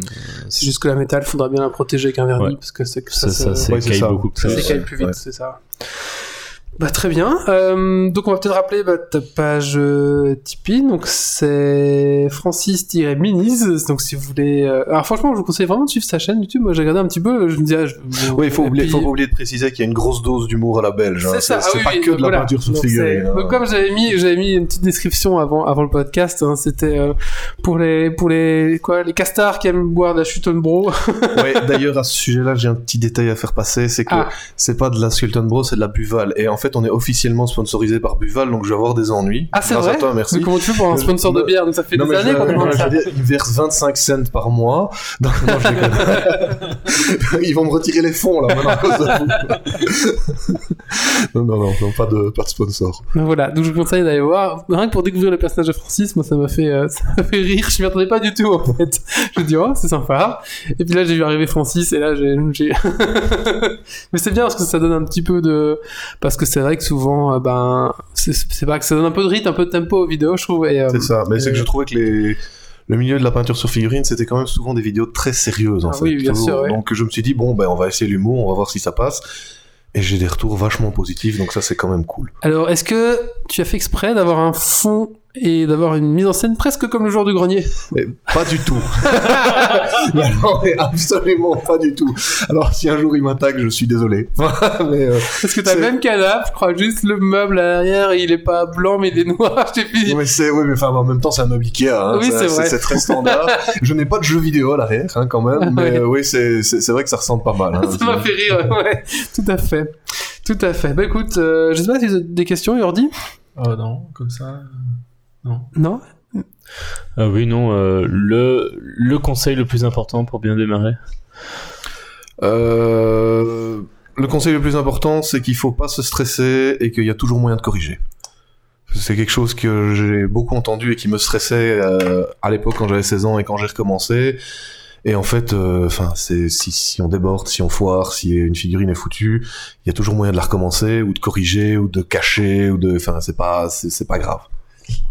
C'est juste que la métal, faudra bien la protéger avec un vernis Ouais. parce que c'est que ça, ça, ça, se- c'est Ouais, c'est caille ça. beaucoup ça plus. c'est- s'écaille plus vite, c'est ça. Bah très bien. Euh, donc on va peut-être rappeler bah, ta page euh, Tipeee. Donc c'est Francis-Minis. Donc si vous voulez. euh, Alors franchement, je vous conseille vraiment de suivre sa chaîne YouTube. Moi j'ai regardé un petit peu. Je me disais. ah, je- Oui, il faut, oublier, puis- faut pas oublier de préciser qu'il y a une grosse dose d'humour à la belge. hein. C'est ça, C'est ah oui, pas oui, que de la peinture sur c'est- hein. Donc, comme j'avais mis, j'avais mis une petite description avant, avant le podcast, hein, c'était euh, pour les, pour les, quoi, les castards qui aiment boire de la Schuton Bro. Ouais, d'ailleurs, à ce sujet-là, j'ai un petit détail à faire passer, c'est que Ah. c'est pas de la Sultan Bro, c'est de la Buval. Et en fait, on est officiellement sponsorisé par Buval, donc je vais avoir des ennuis. Ah, c'est vrai à toi, merci. Mais comment tu fais pour un sponsor de bière Donc ça fait Non, des années qu'on demande ça. dire, ils versent 25 cents par mois. Non, je ils vont me retirer les fonds, là, maintenant, à cause de vous. non, non, non, non, pas de, pas de sponsor. Donc voilà, donc je vous conseille d'aller voir. Rien que pour découvrir le personnage de Francis, moi ça m'a fait, euh, ça m'a fait rire. Je m'y attendais pas du tout en fait. Je me dis oh c'est sympa. Et puis là j'ai vu arriver Francis et là j'ai, j'ai... mais c'est bien parce que ça donne un petit peu de, parce que c'est vrai que souvent euh, ben c'est, c'est pas que ça donne un peu de rythme, un peu de tempo aux vidéos je trouve. Euh, C'est ça. Mais c'est que je trouvais que les... le milieu de la peinture sur figurine, c'était quand même souvent des vidéos très sérieuses, en Ah fait. oui, bien sûr, ouais. Donc je me suis dit, bon, ben, on va essayer l'humour, on va voir si ça passe. Et j'ai des retours vachement positifs, donc ça, c'est quand même cool. Alors est-ce que tu as fait exprès d'avoir un fond et d'avoir une mise en scène presque comme le joueur du grenier Mais pas du tout. non, mais absolument pas du tout. Alors, si un jour il m'attaque, je suis désolé. mais, euh, Parce que t'as le même canapé, je crois juste le meuble à l'arrière, il est pas blanc mais il est noir. Je t'ai fini. mais c'est, oui, mais enfin, en même temps, c'est un meuble Ikea. Hein, Oui, c'est vrai. C'est très standard. je n'ai pas de jeu vidéo à l'arrière, hein, quand même. Mais euh, oui, c'est, c'est, c'est vrai que ça ressemble pas mal. Hein, Ça m'a fait rire, ouais. Tout à fait. Tout à fait. Bah écoute, euh, je sais pas si tu as des questions, Yordi Oh non, comme ça. Non Ah oui, non, euh, le, le conseil le plus important pour bien démarrer. Euh, le conseil le plus important, c'est qu'il faut pas se stresser et qu'il y a toujours moyen de corriger. C'est quelque chose que j'ai beaucoup entendu et qui me stressait euh, à l'époque quand j'avais 16 ans et quand j'ai recommencé. Et en fait, euh, enfin, c'est si, si on déborde, si on foire, si une figurine est foutue, il y a toujours moyen de la recommencer ou de corriger ou de cacher ou de, enfin, c'est pas, c'est pas grave.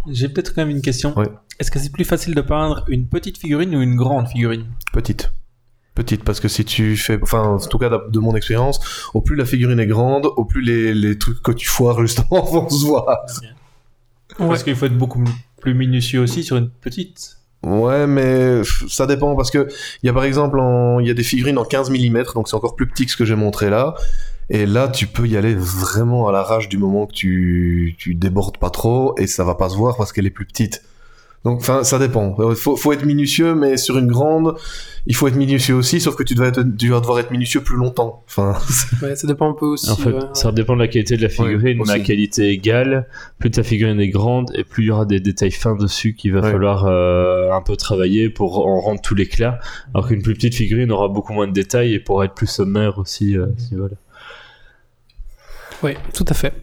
J'ai peut-être quand même une question. Ouais. Est-ce que c'est plus facile de peindre une petite figurine ou une grande figurine? Petite. Petite, parce que si tu fais, enfin, en tout cas de mon expérience, au plus la figurine est grande, au plus les, les trucs que tu foires justement vont se voir. Parce qu'il faut être beaucoup plus minutieux aussi sur une petite. Ouais, mais ça dépend parce que il y a par exemple, en- il y a des figurines en 15 mm, donc c'est encore plus petit que ce que j'ai montré là. Et là, tu peux y aller vraiment à l'arrache du moment que tu, tu débordes pas trop et ça va pas se voir parce qu'elle est plus petite. Donc, enfin, ça dépend. Il faut, faut être minutieux, mais sur une grande, il faut être minutieux aussi, sauf que tu dois, être, tu vas devoir être minutieux plus longtemps. Enfin, Ouais, ça dépend un peu aussi. En fait, ouais. ça dépend de la qualité de la figurine, Ouais, mais à qualité égale, plus ta figurine est grande et plus il y aura des détails fins dessus qu'il va Ouais. falloir euh, un peu travailler pour en rendre tout l'éclat. Alors qu'une plus petite figurine aura beaucoup moins de détails et pourra être plus sommaire aussi. euh, à ce niveau-là. Oui, tout à fait.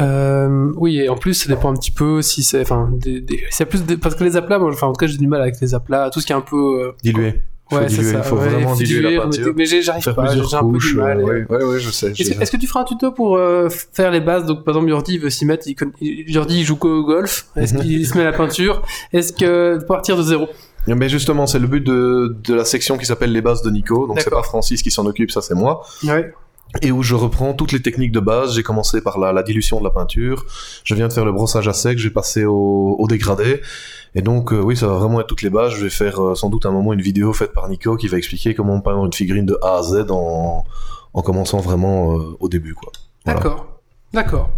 Euh, oui, et en plus, ça dépend un petit peu si c'est, enfin, des, des- c'est plus des- parce que les aplats, moi, enfin, en tout cas, j'ai du mal avec les aplats, tout ce qui est un peu, euh, diluer. Faut ouais, c'est diluer, ça. il faut ouais, vraiment diluer la remettez- peinture. Mais j'arrive pas, j'ai un peu du mal. euh, ouais, ouais, ouais, je sais. Est-ce que, tu feras un tuto pour euh, faire les bases? Donc, par exemple, Jordi il veut s'y mettre. Il, conna- Jordi, il joue qu'au golf. Est-ce Mhm. qu'il se met à la peinture? Est-ce que partir de zéro? Mais justement, c'est le but de, de la section qui s'appelle les bases de Nico. Donc c'est pas Francis qui s'en occupe, ça c'est moi. Ouais. Et où je reprends toutes les techniques de base. J'ai commencé par la, la dilution de la peinture. Je viens de faire le brossage à sec. J'ai passé au, dégradé. Et donc euh, oui, ça va vraiment être toutes les bases. Je vais faire euh, sans doute un moment une vidéo faite par Nico qui va expliquer comment peindre une figurine de A à Z en, en commençant vraiment euh, au début, quoi. D'accord. D'accord.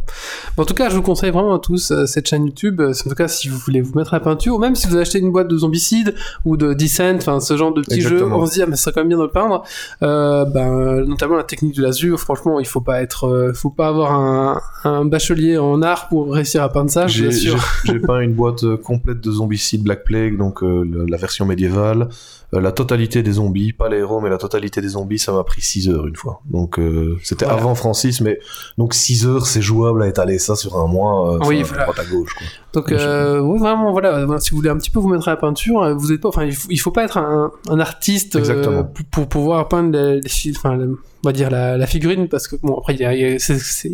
En tout cas, je vous conseille vraiment à tous euh, cette chaîne YouTube. Euh, En tout cas, si vous voulez vous mettre à la peinture, ou même si vous achetez une boîte de Zombicide ou de Descent, enfin ce genre de petits jeux, on se dit ah mais ça serait quand même bien de le peindre. Euh, ben, notamment la technique de l'azur. Franchement, il faut pas être, faut pas avoir un, un bachelier en art pour réussir à peindre ça. J'ai peint une boîte complète de Zombicide Black Plague, donc la version médiévale. Euh, la totalité des zombies, pas les héros, mais la totalité des zombies, ça m'a pris 6 heures une fois. Donc euh, c'était Voilà. avant Francis, mais donc 6 heures, c'est jouable à étaler ça sur un mois, euh, Oui, enfin, voilà. droite à gauche. Quoi. Donc euh, ouais, vraiment voilà, si vous voulez un petit peu vous mettre à la peinture, euh, vous êtes pas, enfin il faut, il faut pas être un, un artiste euh, Exactement. pour, pour pouvoir peindre les, les fi- enfin le- on va dire la, la figurine parce que bon après il y a, y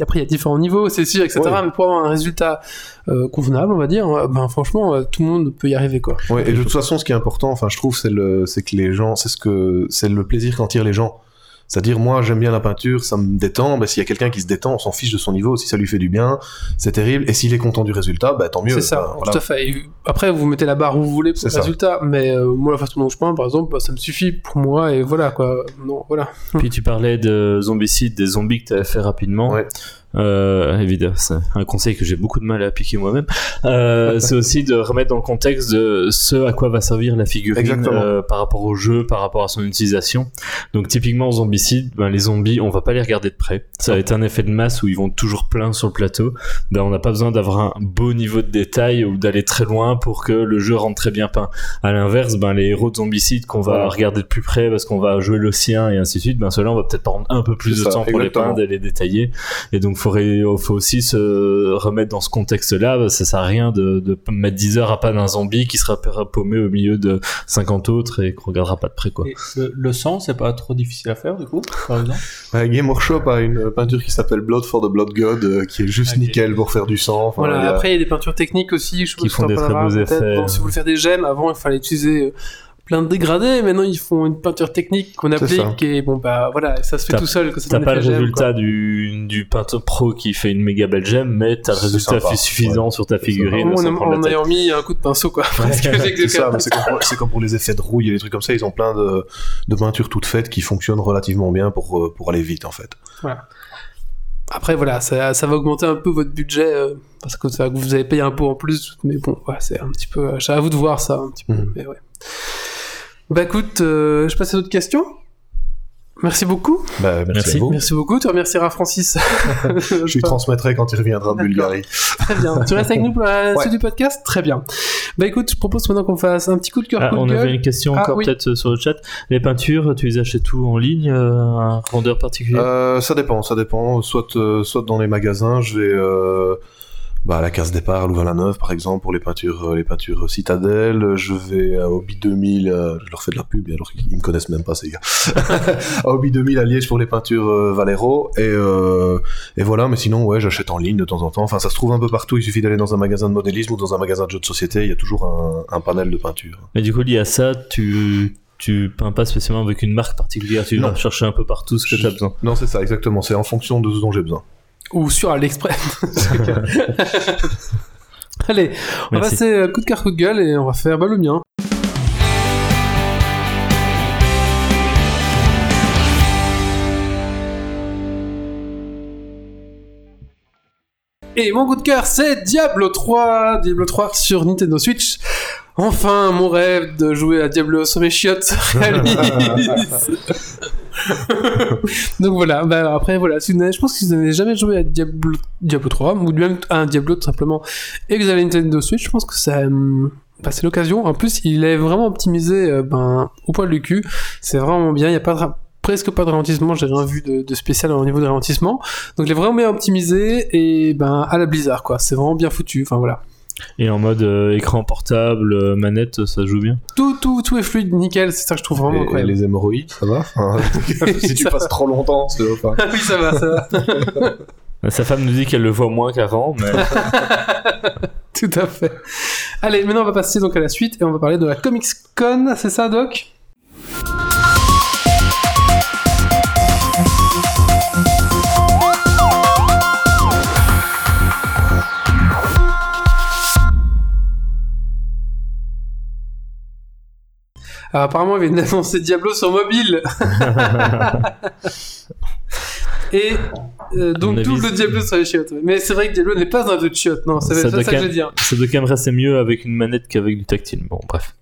après il y a différents niveaux c'est sûr etc Ouais. mais pour avoir un résultat euh, convenable on va dire euh, ben franchement euh, tout le monde peut y arriver quoi. Ouais, et de toute façon, ce qui est important, enfin, je trouve, c'est le, c'est que les gens, c'est ce que, c'est le plaisir qu'en tirent les gens. C'est-à-dire, moi, j'aime bien la peinture, ça me détend. Bah, s'il y a quelqu'un qui se détend, on s'en fiche de son niveau. Si ça lui fait du bien, c'est terrible. Et s'il est content du résultat, bah, tant mieux. C'est ça, Enfin, voilà. tout à fait. Et après, vous mettez la barre où vous voulez pour le ça. résultat, mais euh, moi, la façon dont je peins, par exemple, bah, ça me suffit pour moi, et voilà, quoi. Non, voilà. Puis tu parlais de zombicide, des zombies que tu avais fait rapidement. Ouais. Euh, évidemment, c'est un conseil que j'ai beaucoup de mal à appliquer moi-même. Euh, c'est aussi de remettre dans le contexte de ce à quoi va servir la figurine euh, par rapport au jeu, par rapport à son utilisation. Donc typiquement en zombicide, ben, les zombies, on va pas les regarder de près. Ça va être un effet de masse où ils vont toujours plein sur le plateau. Ben, on n'a pas besoin d'avoir un beau niveau de détail ou d'aller très loin pour que le jeu rentre très bien peint. À l'inverse, ben, les héros de zombicide qu'on va regarder de plus près parce qu'on va jouer le sien et ainsi de suite, ben ceux-là on va peut-être prendre un peu plus de ça, temps pour les peindre et les détailler. Et donc faut, ré- faut aussi se remettre dans ce contexte-là. Ça sert à rien de, de mettre 10 heures à pas d'un zombie qui sera paumé au milieu de 50 autres et qu'on regardera pas de près quoi. Et le, le sang, c'est pas trop difficile à faire du coup, par exemple? Ouais, Game Workshop a une peinture qui s'appelle Blood for the Blood God, euh, qui est juste Ok. nickel pour faire du sang. Enfin, Voilà, il y a- après, il y a des peintures techniques aussi, je Qui font des très beaux effets. Bon, si vous voulez faire des gemmes, avant, il fallait utiliser euh, plein de dégradés, maintenant, ils font une peinture technique qu'on applique, et bon, bah, voilà, ça se fait tout seul. que ça T'as pas le résultat du, du peintre pro qui fait une méga belle gemme, mais t'as le résultat sympa, suffisant sur ta figurine. En tête. ayant mis un coup de pinceau, quoi. Que C'est comme, pour- c'est comme pour les effets de rouille et les trucs comme ça, ils ont plein de, de peintures toutes faites qui fonctionnent relativement bien pour, euh, pour aller vite en fait. Après, voilà, ça, ça va augmenter un peu votre budget, euh, parce que ça, vous avez payé un peu en plus, mais bon, voilà, c'est un petit peu. euh, c'est à vous de voir ça, un petit peu, Mhm. mais ouais. Bah écoute, euh, je passe à d'autres questions. Merci beaucoup. Bah, merci, Merci. à vous. Merci beaucoup. Tu remercieras Francis. Je lui transmettrai quand il reviendra de. Bulgarie. Très bien. Tu restes avec nous pour la Ouais. suite du podcast? Très bien. Bah écoute, je propose maintenant qu'on fasse un petit coup de cœur, Ah, coup de on gueule. avait une question Ah, encore oui. peut-être euh, sur le chat. Les peintures, tu les achètes où en ligne euh, Un vendeur particulier? Euh, ça dépend, ça dépend. Soit, euh, soit dans les magasins, je vais euh, bah, à la case départ à Louvain-la-Neuve, par exemple, pour les peintures, euh, les peintures Citadel. Je vais à Hobby 2000, euh, je leur fais de la pub, alors qu'ils me connaissent même pas, ces gars. à Hobby 2000 à Liège pour les peintures euh, Valero. Et, euh, et voilà, mais sinon, ouais, j'achète en ligne de temps en temps. Enfin, ça se trouve un peu partout. Il suffit d'aller dans un magasin de modélisme ou dans un magasin de jeux de société. Il y a toujours un, un panel de peinture. Et du coup, lié à ça, tu tu peins pas spécialement avec une marque particulière, tu vas chercher un peu partout ce que tu as besoin. Non, c'est ça, exactement. C'est en fonction de ce dont j'ai besoin. Ou sur AliExpress. Allez, on va passer euh, coup de cœur, coup de gueule et on va faire bah, le mien. Et mon coup de cœur, c'est Diablo 3. Diablo 3 sur Nintendo Switch. Enfin, mon rêve de jouer à Diablo sur mes chiottes se réalise. Donc voilà, bah après voilà, si vous je pense que si vous n'avez jamais joué à Diablo, Diablo 3, ou même à un Diablo tout simplement, et que vous avez une Nintendo Switch, je pense que ça, hum, bah, c'est l'occasion. En plus, il est vraiment optimisé euh, ben, au poil du cul. C'est vraiment bien, il n'y a pas presque pas de ralentissement, j'ai rien vu de, de spécial au niveau de ralentissement. Donc il est vraiment bien optimisé et ben à la Blizzard quoi, c'est vraiment bien foutu. Enfin voilà. Et en mode euh, écran portable, euh, manette, ça joue bien. Tout, tout, tout est fluide, nickel, c'est ça que je trouve vraiment Et, et incroyable. les hémorroïdes, ça va Enfin, Si tu Ça passes trop longtemps, c'est enfin, oui, ça va, ça va. Sa femme nous dit qu'elle le voit moins qu'avant, mais Tout à fait. Allez, maintenant on va passer donc à la suite et on va parler de la Comics Con, c'est ça, Doc? Alors, apparemment, il vient d'annoncer Diablo sur mobile. Et euh, donc avis, double Diablo sur les chiottes. Mais c'est vrai que Diablo n'est pas un jeu de chiottes, non, c'est Ça ça, que je veux dire. ça doit quand même rester mieux avec une manette qu'avec du tactile. Bon, bref.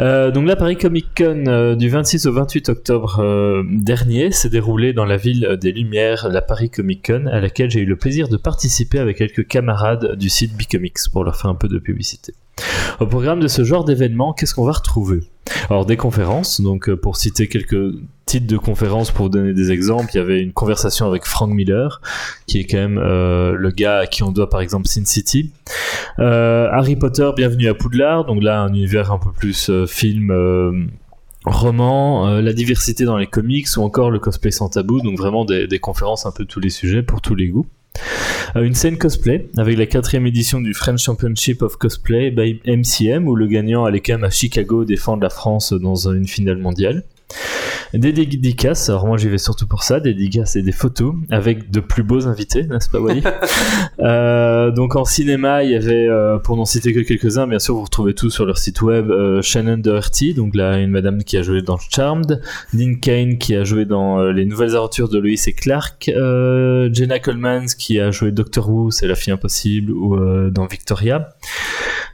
Euh, donc là, Paris Comic Con euh, du 26 au 28 octobre euh, dernier s'est déroulé dans la ville des Lumières, la Paris Comic Con, à laquelle j'ai eu le plaisir de participer avec quelques camarades du site Bicomics pour leur faire un peu de publicité. Au programme de ce genre d'événement, qu'est-ce qu'on va retrouver? Alors des conférences, donc euh, pour citer quelques titres de conférences pour vous donner des exemples, il y avait une conversation avec Frank Miller, qui est quand même euh, le gars à qui on doit par exemple Sin City. Euh, Harry Potter, Bienvenue à Poudlard, donc là un univers un peu plus film, roman, la diversité dans les comics ou encore le cosplay sans tabou, donc vraiment des, des conférences un peu tous les sujets pour tous les goûts. Euh, une scène cosplay avec la quatrième édition du French Championship of Cosplay by MCM où le gagnant allait quand même à Chicago défendre la France dans une finale mondiale. Des dédicaces, alors moi j'y vais surtout pour ça, des dédicaces et des photos avec de plus beaux invités, n'est-ce pas Wally Euh, Donc en cinéma, il y avait, euh, pour n'en citer que quelques-uns, bien sûr vous retrouvez tout sur leur site web, euh, Shannon Doherty, donc là une madame qui a joué dans Charmed, Dean Kane qui a joué dans Les Nouvelles Aventures de Lois et Clark, Jenna Coleman qui a joué Doctor Who, c'est la fille impossible, ou dans Victoria.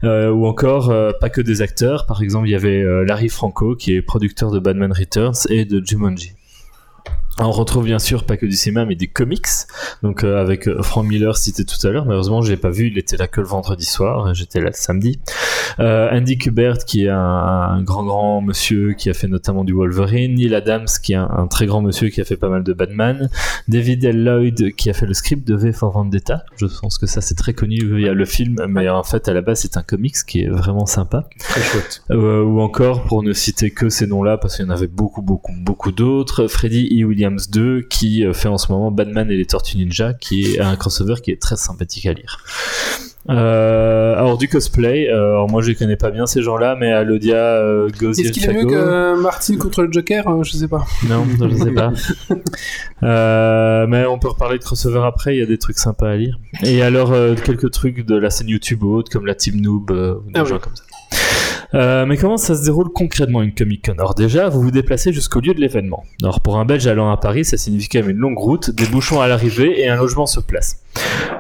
Ou encore pas que des acteurs. Par exemple, il y avait Larry Franco qui est producteur de Batman Et de Jumanji. On retrouve bien sûr pas que du cinéma mais des comics. Donc euh, avec euh, Frank Miller cité tout à l'heure, malheureusement je l'ai pas vu, il était là que le vendredi soir, j'étais là le samedi. Euh, Andy Kubert qui est un, un grand grand monsieur qui a fait notamment du Wolverine, Neil Adams qui est un, un très grand monsieur qui a fait pas mal de Batman, David L. Lloyd qui a fait le script de V for Vendetta. Je pense que ça c'est très connu via le film, mais en fait à la base c'est un comics qui est vraiment sympa. Très chouette. Euh, ou encore, pour ne citer que ces noms-là, parce qu'il y en avait beaucoup, beaucoup, beaucoup d'autres, Freddy E. Williams 2, qui euh, fait en ce moment Batman et les Tortues Ninja, qui est un crossover qui est très sympathique à lire. Euh, alors du cosplay, euh, alors moi je les connais pas bien ces gens-là, mais Alodia euh, Est-ce qu'il est mieux que Martin contre le Joker Euh, Je sais pas. non, je sais pas. Mais on peut reparler de crossover après, il y a des trucs sympas à lire. Et alors, quelques trucs de la scène YouTube ou autre, comme la Team Noob, ou des Ah gens comme ça. Euh, mais comment ça se déroule concrètement une Comic Con Alors déjà, vous vous déplacez jusqu'au lieu de l'événement. Alors pour un Belge allant à Paris, ça signifie quand même une longue route, des bouchons à l'arrivée et un logement sur place.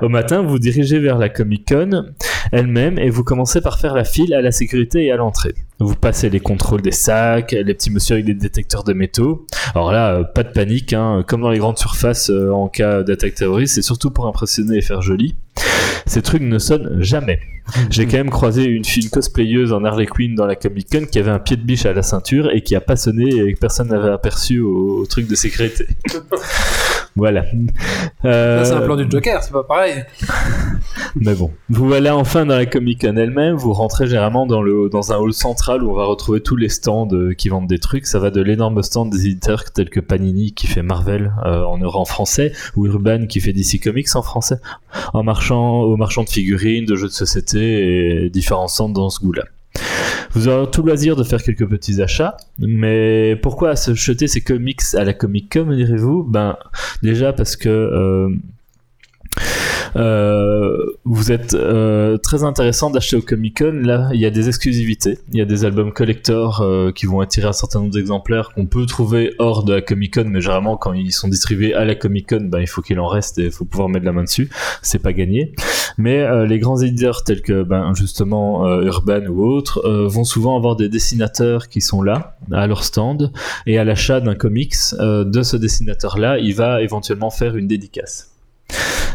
Au matin, vous vous dirigez vers la Comic Con elle-même et vous commencez par faire la file à la sécurité et à l'entrée. Vous passez les contrôles des sacs, les petits messieurs avec des détecteurs de métaux. Alors là, euh, pas de panique, hein, comme dans les grandes surfaces euh, en cas d'attaque terroriste, c'est surtout pour impressionner et faire joli. Ces trucs ne sonnent jamais. J'ai quand même croisé une fille une cosplayeuse en Harley Quinn dans la Comic Con qui avait un pied de biche à la ceinture et qui a pas sonné et que personne n'avait aperçu au, au truc de sécurité. voilà. Euh, c'est un plan du Joker, c'est pas pareil. mais bon, vous voilà enfin dans la Comic Con elle-même. Vous rentrez généralement dans, le, dans un hall central où on va retrouver tous les stands euh, qui vendent des trucs. Ça va de l'énorme stand des éditeurs tels que Panini qui fait Marvel euh, en en français ou Urban qui fait DC Comics en français, en marchand, aux marchands de figurines, de jeux de société et différents stands dans ce goût-là. Vous aurez tout loisir de faire quelques petits achats, mais pourquoi se jeter ces comics à la Comic Con, me direz-vous? Ben, déjà parce que euh, euh, vous êtes euh, très intéressant d'acheter au Comic Con. Là, il y a des exclusivités. Il y a des albums collector euh, qui vont attirer un certain nombre d'exemplaires qu'on peut trouver hors de la Comic Con, mais généralement quand ils sont distribués à la Comic Con, ben, il faut qu'il en reste et il faut pouvoir mettre la main dessus. C'est pas gagné. Mais les grands éditeurs tels que ben, justement Urban ou autres vont souvent avoir des dessinateurs qui sont là à leur stand et à l'achat d'un comics de ce dessinateur-là, il va éventuellement faire une dédicace.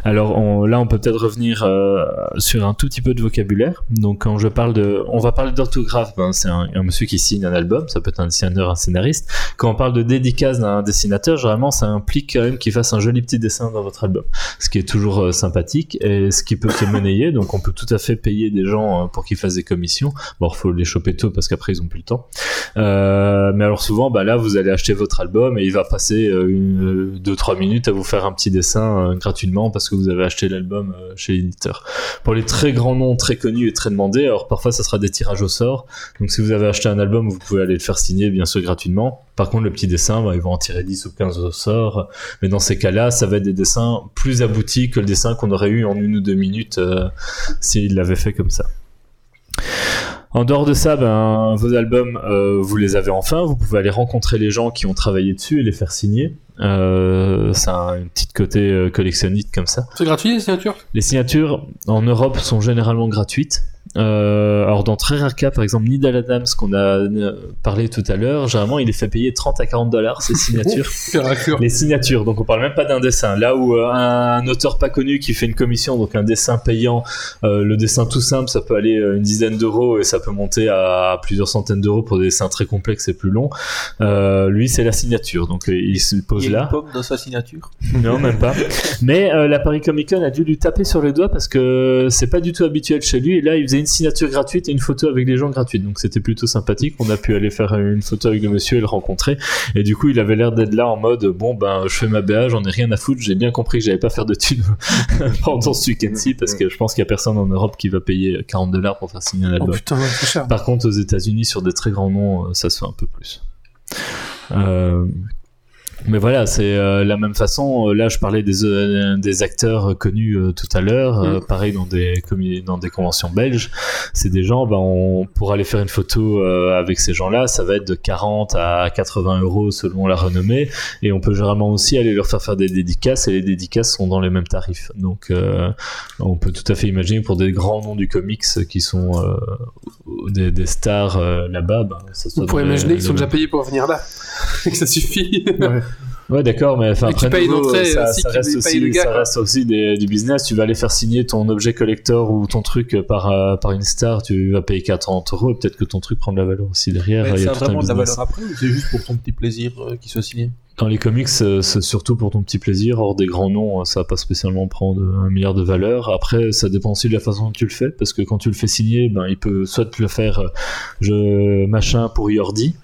Alors là, on peut peut-être revenir euh, sur un tout petit peu de vocabulaire. Donc quand je parle de, on va parler d'orthographe. Ben, c'est un, monsieur qui signe un album, ça peut être un dessinateur, un scénariste. Quand on parle de dédicace d'un dessinateur, généralement, ça implique quand même qu'il fasse un joli petit dessin dans votre album, ce qui est toujours euh, sympathique et ce qui peut se monnayer. Donc on peut tout à fait payer des gens euh, pour qu'ils fassent des commissions. Bon, faut les choper tôt parce qu'après ils ont plus le temps. Mais alors souvent, bah là, vous allez acheter votre album et il va passer euh, une, deux, trois minutes à vous faire un petit dessin euh, parce que vous avez acheté l'album euh, chez l'éditeur. Pour les très grands noms, très connus et très demandés, alors parfois ça sera des tirages au sort. Donc si vous avez acheté un album, vous pouvez aller le faire signer bien sûr gratuitement. Par contre, le petit dessin, bah, ils vont en tirer 10 ou 15 au sort. Mais dans ces cas-là, ça va être des dessins plus aboutis que le dessin qu'on aurait eu en une ou deux minutes euh, s'il l'avait fait comme ça. En dehors de ça, ben, vos albums, euh, vous les avez enfin. Vous pouvez aller rencontrer les gens qui ont travaillé dessus et les faire signer. Euh, c'est un petit côté euh, collectionniste comme ça. C'est gratuit les signatures? Les signatures en Europe sont généralement gratuites. Euh, alors dans très rares cas, par exemple Nidal Adams qu'on a euh, parlé tout à l'heure, généralement il est fait payer 30 à 40 dollars ses signatures. Raclure. Les signatures, donc on parle même pas d'un dessin. Là où euh, un auteur pas connu qui fait une commission, donc un dessin payant, euh, le dessin tout simple, ça peut aller une dizaine d'euros et ça peut monter à plusieurs centaines d'euros pour des dessins très complexes et plus longs. Lui, c'est la signature, donc il se pose Il y a là. une pomme dans sa signature. Non, même pas. Mais euh, la Paris Comic Con a dû lui taper sur les doigts parce que c'est pas du tout habituel chez lui. Et là, il faisait une signature gratuite et une photo avec les gens gratuite. Donc c'était plutôt sympathique. On a pu aller faire une photo avec le monsieur et le rencontrer. Et du coup, il avait l'air d'être là en mode bon, ben, je fais ma BA, j'en ai rien à foutre. J'ai bien compris que j'allais pas faire de thunes pendant ce week-end-ci parce que je pense qu'il y a personne en Europe qui va payer 40 dollars pour faire signer un Oh album. putain, ouais, c'est cher. Par contre, aux États-Unis, sur des très grands noms, euh, ça se fait un peu plus. Euh, mais voilà, c'est euh, la même façon. euh, Là, je parlais des, euh, des acteurs connus euh, tout à l'heure. euh, pareil dans des dans des conventions belges, c'est des gens. Ben, on pour aller faire une photo euh, avec ces gens-là, ça va être de 40 à 80 euros selon la renommée. Et on peut généralement aussi aller leur faire faire des dédicaces. Et les dédicaces sont dans les mêmes tarifs. Donc, euh, on peut tout à fait imaginer pour des grands noms du comics qui sont euh, des, des stars euh, là-bas. Ben, ça soit imaginer qu'ils sont déjà payés pour venir là. Et que ça suffit. Ouais, d'accord, mais enfin, qui après, paye une nouveau, entrée, ça, aussi, ça qui reste aussi, le gars, ça reste aussi des- du business. Tu vas aller faire signer ton objet collector ou ton truc par, euh, par une star, tu vas payer 40 euros et peut-être que ton truc prend de la valeur aussi derrière. Mais Il y ça a a tout un vraiment de la valeur après ou c'est juste pour ton petit plaisir euh, qu'il soit signé Dans les comics, euh, c'est surtout pour ton petit plaisir. Hors des grands noms, euh, ça va pas spécialement prendre un milliard de valeur. Après, ça dépend aussi de la façon dont tu le fais, parce que quand tu le fais signer, ben, il peut soit te le faire euh, je machin pour Yordi,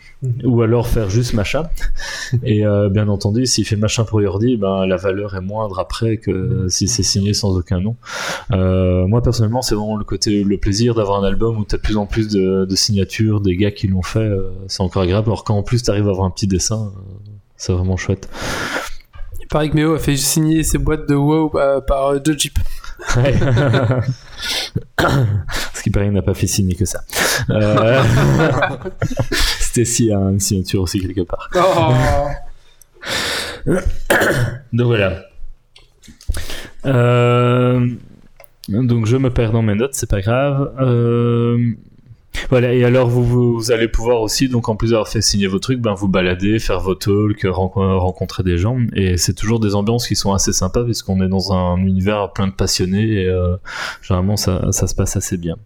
ou alors faire juste machin. Et euh, bien entendu, s'il fait machin pour Yordi, ben, la valeur est moindre après que si c'est signé sans aucun nom. Euh, moi, personnellement, c'est vraiment le côté, le plaisir d'avoir un album où tu as de plus en plus de, de signatures, des gars qui l'ont fait. euh, c'est encore agréable. Alors quand en plus tu arrives à avoir un petit dessin, euh, c'est vraiment chouette. Il paraît que Méo a fait signer ses boîtes de WoW euh, par euh, Joe Jeep. Ouais. Ce qui paraît, il n'a pas fait signer que ça. Euh... Stacy a une signature aussi quelque part. Oh. Donc voilà. Euh, Donc je me perds dans mes notes, c'est pas grave. Euh, Voilà, et alors vous, vous, allez pouvoir aussi, donc en plus d'avoir fait signer vos trucs, ben, vous balader, faire vos talks, renco- rencontrer des gens. Et c'est toujours des ambiances qui sont assez sympas puisqu'on est dans un univers plein de passionnés et euh, généralement ça, ça se passe assez bien.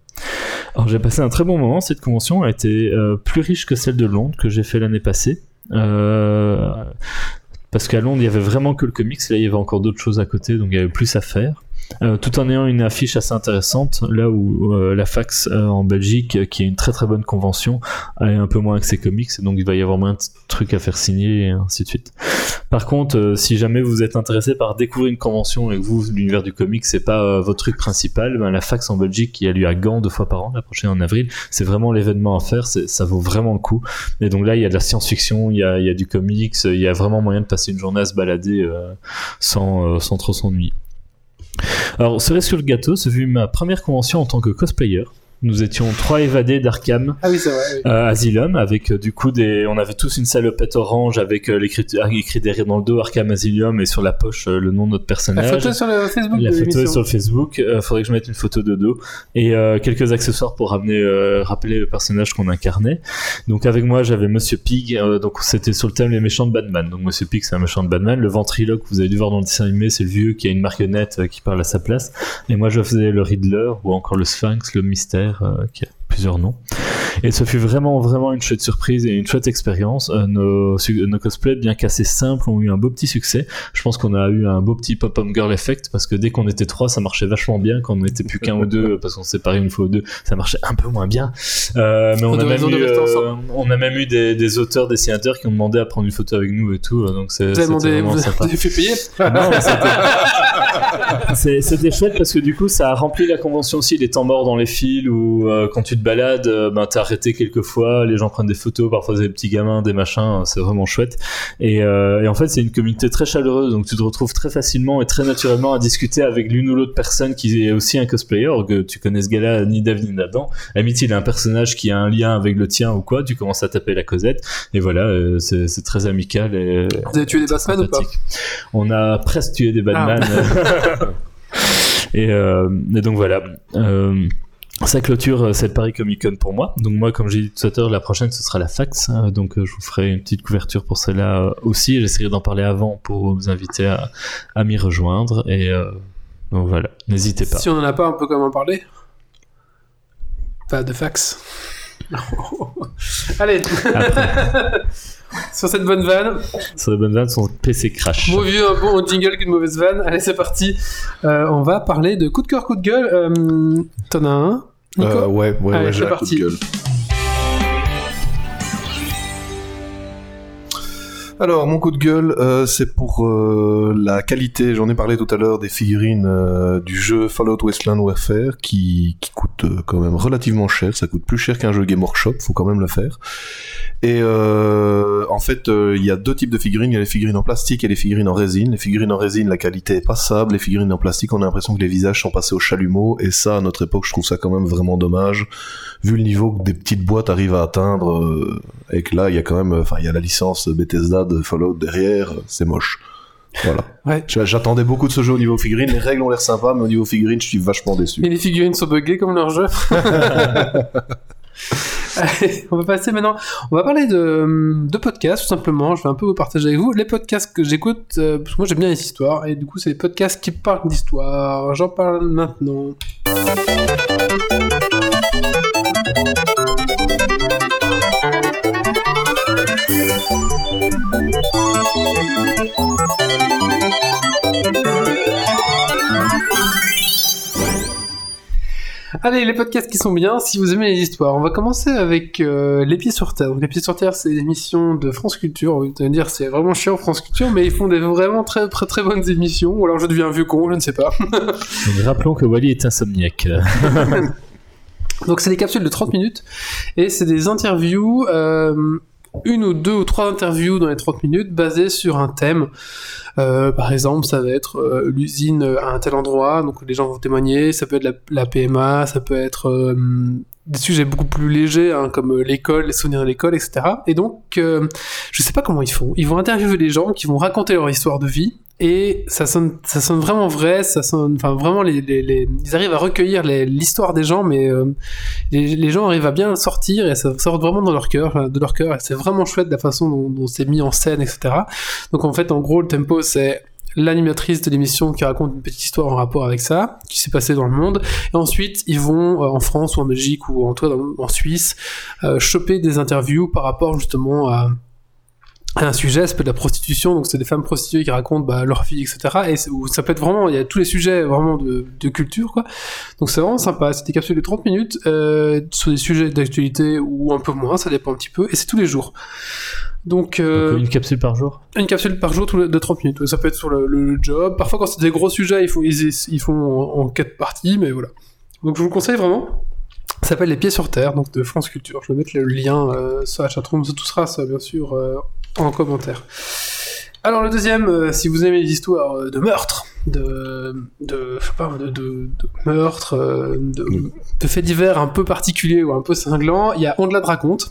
Alors j'ai passé un très bon moment, cette convention a été euh, plus riche que celle de Londres que j'ai fait l'année passée. Euh, parce qu'à Londres, il y avait vraiment que le comics, là il y avait encore d'autres choses à côté, donc il y avait plus à faire. Euh, tout en ayant une affiche assez intéressante, là où euh, la Fax euh, en Belgique, qui est une très très bonne convention, est un peu moins axée comics, donc il va y avoir moins de trucs à faire signer et ainsi de suite. Par contre, si jamais vous êtes intéressé par découvrir une convention et que vous, l'univers du comics, c'est pas votre truc principal, ben, la Fax en Belgique qui a lieu à Gand deux fois par an, la prochaine en avril, c'est vraiment l'événement à faire, ça vaut vraiment le coup. Et donc là, il y a de la science-fiction, il y a, du comics, il y a vraiment moyen de passer une journée à se balader sans trop s'ennuyer. Alors, cerise sur le gâteau, ce fut ma première convention en tant que cosplayer. Nous étions trois évadés d'Arkham Ah oui, c'est vrai. oui. euh, Asylum avec euh, du coup des on avait tous une salopette orange avec euh, l'écrit écrit derrière dans le dos Arkham Asylum et sur la poche euh, le nom de notre La personnage photo sur le Facebook la photo est sur le Facebook. Faudrait que je mette une photo de dos et quelques accessoires pour ramener, rappeler le personnage qu'on incarnait. Donc avec moi j'avais Monsieur Pig. donc c'était sur le thème les méchants de Batman. Donc Monsieur Pig c'est un méchant de Batman. Le ventriloque que vous avez dû voir dans le dessin animé c'est le vieux qui a une marionnette qui parle à sa place. Et moi je faisais le Riddler ou encore le Sphinx, le mystère a plusieurs noms. Et ce fut vraiment, vraiment une chouette surprise et une chouette expérience. Euh, nos, nos cosplays, bien qu'assez simples, ont eu un beau petit succès. Je pense qu'on a eu un beau petit pop-up girl effect parce que dès qu'on était trois, ça marchait vachement bien. Quand on n'était plus qu'un ou deux, parce qu'on s'est séparés une fois ou deux, ça marchait un peu moins bien. Euh, mais on a, même eu, euh, on a même eu des, des auteurs, dessinateurs qui ont demandé à prendre une photo avec nous et tout. euh, Donc c'est demandé, vous avez fait payer c'était- chouette parce que du coup, ça a rempli la convention aussi, les temps morts dans les fils euh, quand tu te balades, euh, ben, t'es arrêté quelques fois, les gens prennent des photos, parfois des petits gamins, des machins, c'est vraiment chouette. Et, euh, et en fait, c'est une communauté très chaleureuse, donc tu te retrouves très facilement et très naturellement à discuter avec l'une ou l'autre personne qui est aussi un cosplayer, que tu connais ce gars-là, ni David ni Adam. Amit, il a un personnage qui a un lien avec le tien ou quoi, tu commences à taper la causette, et voilà, euh, c'est très amical et Vous avez tué des Batman ou pas? On a presque tué des Batman. et, euh, et donc voilà. Euh, ça clôture euh, cette Paris Comic Con pour moi. Donc moi, comme j'ai dit tout à l'heure, la prochaine ce sera la fax. hein. donc euh, je vous ferai une petite couverture pour celle-là euh, aussi. J'essaierai d'en parler avant pour vous inviter à, à m'y rejoindre. Et euh, donc voilà, n'hésitez pas. Si on en a pas, on peut quand même en parler Pas de fax. Allez, sur cette bonne vanne, Sur les bonnes vannes, son PC crash. Vaut mieux un bon jingle qu'une mauvaise vanne. Allez, c'est parti. Euh, on va parler de coup de cœur, coup de gueule. Euh, T'en as un Nico Euh, ouais, ouais, Allez, ouais, j'ai c'est un coup parti. de gueule. Alors, mon coup de gueule, euh, c'est pour euh, la qualité, j'en ai parlé tout à l'heure, des figurines euh, du jeu Fallout Wasteland Warfare qui, qui coûtent euh, quand même relativement cher. Ça coûte plus cher qu'un jeu Game Workshop, faut quand même le faire. Et en fait, il y a deux types de figurines. Il y a les figurines en plastique et les figurines en résine. Les figurines en résine, la qualité est passable. Les figurines en plastique, on a l'impression que les visages sont passés au chalumeau. Et ça, à notre époque, je trouve ça quand même vraiment dommage, vu le niveau que des petites boîtes arrivent à atteindre. euh, et que là, il y a quand même, enfin, il y a la licence Bethesda de Fallout derrière. C'est moche. Voilà. Ouais. J'attendais beaucoup de ce jeu au niveau figurines. Les règles ont l'air sympas, mais au niveau figurines, je suis vachement déçu. Et les figurines sont buggées comme leur jeu. Allez, on va passer maintenant. On va parler de, de podcasts, tout simplement. Je vais un peu vous partager avec vous les podcasts que j'écoute. euh, parce que moi, j'aime bien les histoires. Et du coup, c'est les podcasts qui parlent d'histoire. J'en parle maintenant. Allez, les podcasts qui sont bien, si vous aimez les histoires. On va commencer avec euh, Les Pieds sur Terre. Donc, Les Pieds sur Terre, c'est l'émission de France Culture. Vous allez me dire, c'est vraiment chiant France Culture, mais ils font des vraiment très très très bonnes émissions. Ou alors je deviens un vieux con, je ne sais pas. Rappelons que Wally est insomniaque. Donc c'est des capsules de 30 minutes et c'est des interviews, euh, une ou deux ou trois interviews dans les 30 minutes basées sur un thème. Euh, par exemple, ça va être euh, l'usine à un tel endroit, donc les gens vont témoigner, ça peut être la, la PMA, ça peut être euh, des sujets beaucoup plus légers, hein, comme euh, l'école, les souvenirs de l'école, etc. Et donc, euh, je sais pas comment ils font. Ils vont interviewer des gens qui vont raconter leur histoire de vie et ça sonne, ça sonne vraiment vrai, ça sonne, enfin vraiment, les, les, les- ils arrivent à recueillir l'histoire des gens, mais euh, les, gens arrivent à bien sortir et ça sort vraiment dans leur cœur, de leur cœur. C'est vraiment chouette la façon dont, dont c'est mis en scène, etc. Donc en fait, en gros, le tempo, c'est l'animatrice de l'émission qui raconte une petite histoire en rapport avec ça, qui s'est passé dans le monde. Et ensuite, ils vont euh, en France ou en Belgique ou en, toi, dans- en Suisse euh, choper des interviews par rapport justement à un sujet, ça peut être la prostitution, donc c'est des femmes prostituées qui racontent bah, leur vie, etc. Et ça peut être vraiment, il y a tous les sujets vraiment de, de culture, quoi. Donc c'est vraiment sympa, c'est des capsules de 30 minutes euh, sur des sujets d'actualité ou un peu moins, ça dépend un petit peu, et c'est tous les jours. Donc, euh, Donc, une capsule par jour? une capsule par jour de 30 minutes. Ça peut être sur le, le- le job. Parfois, quand c'est des gros sujets, ils font, ils, ils font en, en quatre parties, mais voilà. Donc, je vous le conseille vraiment. Ça s'appelle Les Pieds sur Terre, donc de France Culture. Je vais mettre le lien euh, sur la chatroom. Tout sera, ça, bien sûr, euh, en commentaire. Alors, le deuxième, euh, si vous aimez les histoires euh, de meurtre, de, de, je sais pas, de, de, de meurtre, euh, de, de faits divers un peu particuliers ou un peu cinglants, il y a Andelade raconte.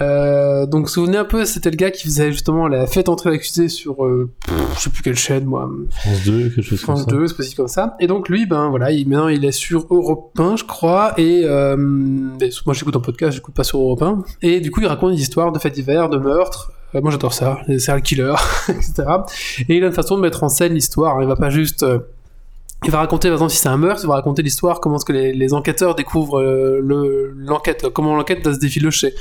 Euh, donc, vous souvenez un peu, c'était le gars qui faisait justement la fête entrer l'accusé sur, euh, pff, je sais plus quelle chaîne, moi, France 2, quelque chose France comme ça. 2, c'est possible comme ça. Et donc lui, ben voilà, il, maintenant il est sur Europe 1, je crois, et euh, moi j'écoute en podcast, j'écoute pas sur Europe 1. Et du coup, il raconte des histoires de faits divers, de meurtres. Euh, moi j'adore ça, les serial killers, etc. Et il a une façon de mettre en scène l'histoire. hein. Il va pas juste euh, il va raconter, par exemple, si c'est un meurtre, il va raconter l'histoire, comment est-ce que les, enquêteurs découvrent euh, le- l'enquête, comment l'enquête doit se défilocher.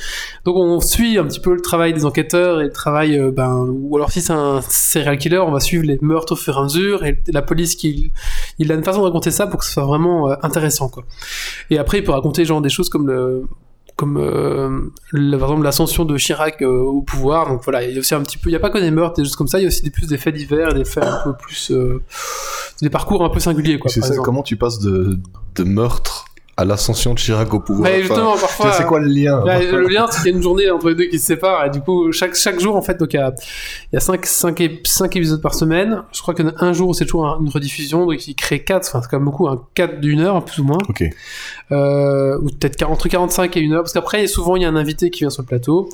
Donc on suit un petit peu le travail des enquêteurs et le travail, euh, ben, ou alors si c'est un serial killer, on va suivre les meurtres au fur et à mesure et la police qui, il a une façon de raconter ça pour que ce soit vraiment euh, intéressant, quoi. Et après, il peut raconter genre des choses comme le, comme euh, par exemple l'ascension de Chirac euh, au pouvoir. Donc voilà, il y a aussi un petit peu, il y a pas que des meurtres, des choses comme ça, il y a aussi des plus des faits divers, et des faits un peu plus, euh, des parcours un peu singuliers, quoi. C'est ça, exemple. comment tu passes de, de meurtre à l'ascension de Chirac au pouvoir Mais justement, parfois. C'est quoi le lien Là, le lien, c'est qu'il y a une journée entre les deux qui se séparent, et du coup, chaque, chaque jour, en fait, donc il y a, il y a 5 cinq, ép- cinq épisodes par semaine. Je crois qu'il y en a un jour où c'est toujours un- une rediffusion, donc il crée 4, enfin, c'est quand même beaucoup, un 4 d'une heure, plus ou moins. Ok. Euh, ou peut-être 40 entre 45 et une heure, parce qu'après, souvent, il y a un invité qui vient sur le plateau,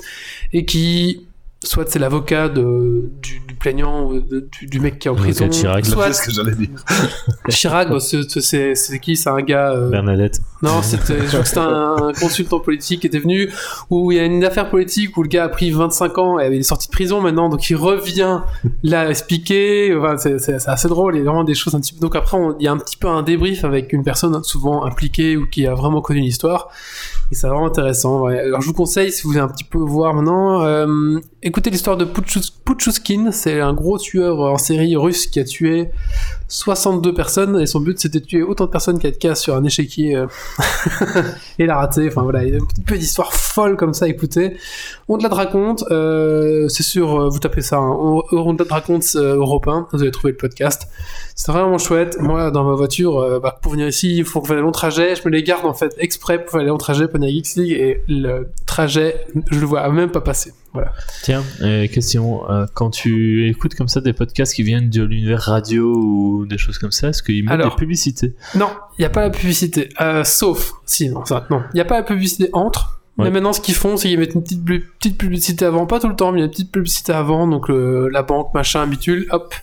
et qui, soit c'est l'avocat de, du, du plaignant, ou de- du, du mec qui est en prison, Chirac. soit C'est ce que j'allais dire. Chirac, c'est- qui? C'est un gars... euh, Bernadette. non, c'était, un, un consultant politique qui était venu, où il y a une affaire politique où le gars a pris 25 ans et il est sorti de prison maintenant, donc il revient là expliquer. Enfin, c'est assez drôle, il y a vraiment des choses un petit peu. Donc après, on- il y a un petit peu un débrief avec une personne souvent impliquée ou qui a vraiment connu l'histoire. Et c'est vraiment intéressant. Alors je vous conseille, si vous voulez un petit peu voir maintenant, euh, écoutez l'histoire de Puchuskin. C'est un gros tueur en série russe qui a tué 62 personnes et son but c'était de tuer autant de personnes qu'il y a de cas sur un échiquier. euh, et il a raté. Enfin voilà, il y a une petite histoire folle comme ça. Écoutez, on te la raconte. euh, c'est sûr, euh, vous tapez ça. Hein, on, la raconte Europe 1, Vous allez trouver le podcast. C'est vraiment chouette. Moi, dans ma voiture, bah, pour venir ici, il faut faire des longs trajets. Je me les garde en fait exprès pour faire les longs trajets Geeks League et le trajet, je le vois même pas passer. Voilà. Tiens, euh, question. euh, quand tu écoutes comme ça des podcasts qui viennent de l'univers radio ou des choses comme ça, est-ce qu'ils mettent Alors. des publicités? Non, il n'y a pas la publicité. Euh, sauf, si, non, ça, non. Il n'y a pas la publicité entre. Ouais. Mais maintenant, ce qu'ils font, c'est qu'ils mettent une petite, petite publicité avant, pas tout le temps, mais une petite publicité avant, donc la banque, machin, habitude, hop.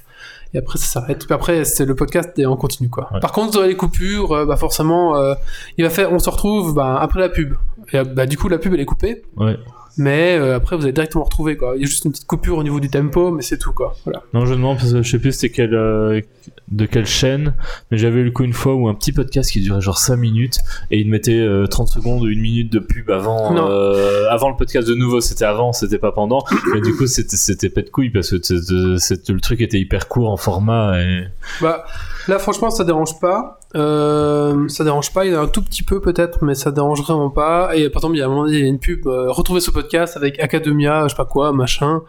Et après, ça s'arrête. Après, c'est le podcast et on continue, quoi. Ouais. Par contre, dans les coupures, euh, bah forcément, euh, il va faire, on se retrouve bah, après la pub. Et euh, bah, du coup, la pub, elle est coupée. Ouais. Mais euh, après, vous allez directement retrouver, quoi. Il y a juste une petite coupure au niveau du tempo, mais c'est tout, quoi. Voilà. Non, je demande parce que je sais plus c'était quelle, euh, de quelle chaîne, mais j'avais eu le coup une fois où un petit podcast qui durait genre 5 minutes et il mettait euh, 30 secondes ou une minute de pub avant, euh, avant le podcast de nouveau. C'était avant, c'était pas pendant. mais du coup, c'était, c'était pète de couille parce que le truc était hyper court en format et. Bah, là, franchement, ça dérange pas. Euh, ça dérange pas. Il y en a un tout petit peu, peut-être, mais ça dérange vraiment pas. Et par exemple, il y a un moment il y a une pub. Euh, retrouvez ce podcast avec Academia, je sais pas quoi, machin.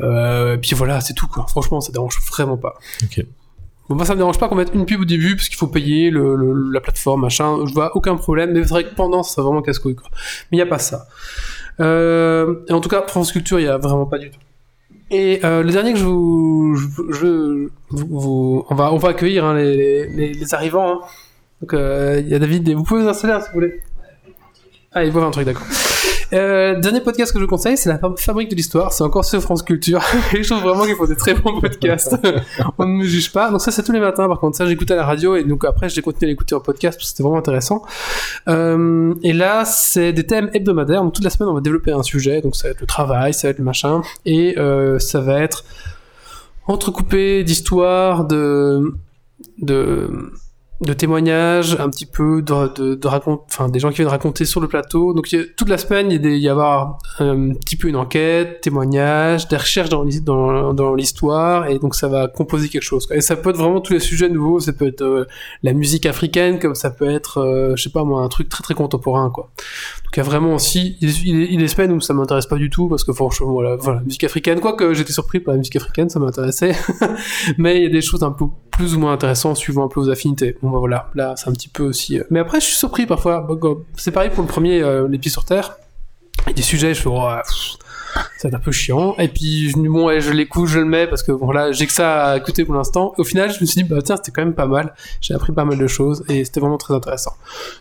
Euh, et puis voilà, c'est tout, quoi. Franchement, ça dérange vraiment pas. Ok. Bon, moi, ça me dérange pas qu'on mette une pub au début, parce qu'il faut payer le, le- la plateforme, machin. Je vois aucun problème. Mais c'est vrai que pendant, ça serait vraiment casse-couille, quoi. Mais il y a pas ça. Euh, et en tout cas, France Culture, il y a vraiment pas du tout. Et euh, le dernier que je vous, je, je- vous- on va, on va accueillir hein, les, les, les arrivants. hein. Donc euh, il y a David, vous pouvez vous installer hein, si vous voulez. Ah, il boit un truc, d'accord. Euh, dernier podcast que je vous conseille, c'est la Fab- Fabrique de l'Histoire. C'est encore sur France Culture. Et je trouve vraiment qu'ils font des très bons podcasts. on ne me juge pas. Donc ça, c'est tous les matins. Par contre, ça, j'écoutais à la radio et donc après, j'ai continué à l'écouter en podcast parce que c'était vraiment intéressant. Euh, et là, c'est des thèmes hebdomadaires. Donc toute la semaine, on va développer un sujet. Donc ça va être le travail, ça va être le machin. Et euh, ça va être entrecoupé d'histoires, de, de, de témoignages, un petit peu de, de, de raconte, enfin des gens qui viennent raconter sur le plateau. Donc a- toute la semaine, il y a y avoir un petit peu une enquête, témoignages, des recherches dans, dans l'histoire, et donc ça va composer quelque chose. quoi. Et ça peut être vraiment tous les sujets nouveaux. Ça peut être euh, la musique africaine, comme ça peut être, euh, je sais pas moi, un truc très très contemporain, quoi. Donc il y a vraiment aussi, il, il, il y a des semaines où ça m'intéresse pas du tout parce que franchement voilà, voilà musique africaine, quoique j'étais surpris par la musique africaine, ça m'intéressait, mais il y a des choses un peu plus ou moins intéressantes suivant un peu vos affinités. Bon bah voilà, là c'est un petit peu aussi. euh, Mais après je suis surpris parfois. C'est pareil pour le premier, euh, les pieds sur terre. Il y a des sujets, je fais oh, c'est un peu chiant. Et puis je me bon ouais, je l'écoute, je le mets parce que bon là j'ai que ça à écouter pour l'instant. Au final je me suis dit bah tiens c'était quand même pas mal. J'ai appris pas mal de choses et c'était vraiment très intéressant.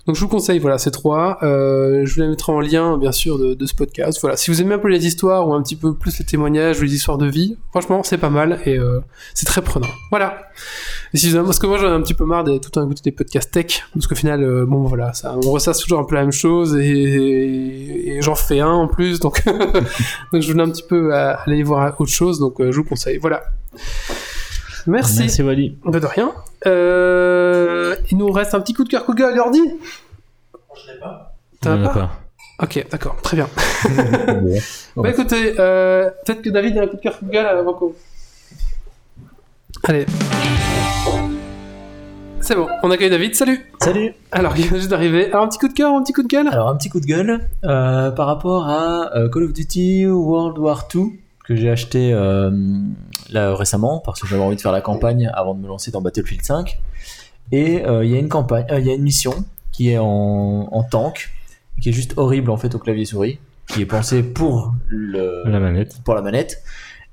Donc je vous conseille, voilà, ces trois. Euh, je vous les mettrai en lien, bien sûr, de, ce podcast. Voilà, si vous aimez un peu les histoires ou un petit peu plus les témoignages ou les histoires de vie, franchement, c'est pas mal et euh, c'est très prenant. Voilà. Et si vous parce que moi j'en ai un petit peu marre de tout temps écouter des podcasts tech, parce qu'au final, euh, bon voilà, on ressasse toujours un peu la même chose et, et- et j'en fais un en plus, donc, donc je voulais un petit peu à- aller voir autre chose, donc euh, je vous conseille. Voilà. Merci. Merci Wally. Bah, de rien. Euh, il nous reste un petit coup de cœur coup de gueule, l'ordi T'en as Il y en a pas pas. Ok, d'accord, très bien. Bah écoutez, euh, peut-être que David a un coup de cœur coup de gueule avant qu'on... Allez. C'est bon, on accueille David, salut Salut Alors, il vient juste d'arriver. Alors, un petit coup de cœur, un petit coup de gueule? Alors un petit coup de gueule euh, par rapport à euh, Call of Duty World War II que j'ai acheté euh, là récemment parce que j'avais envie de faire la campagne avant de me lancer dans Battlefield 5 et euh, il y a une campagne, euh, il y a une mission qui est en, en tank qui est juste horrible en fait au clavier souris qui est pensée pour le La manette. pour la manette.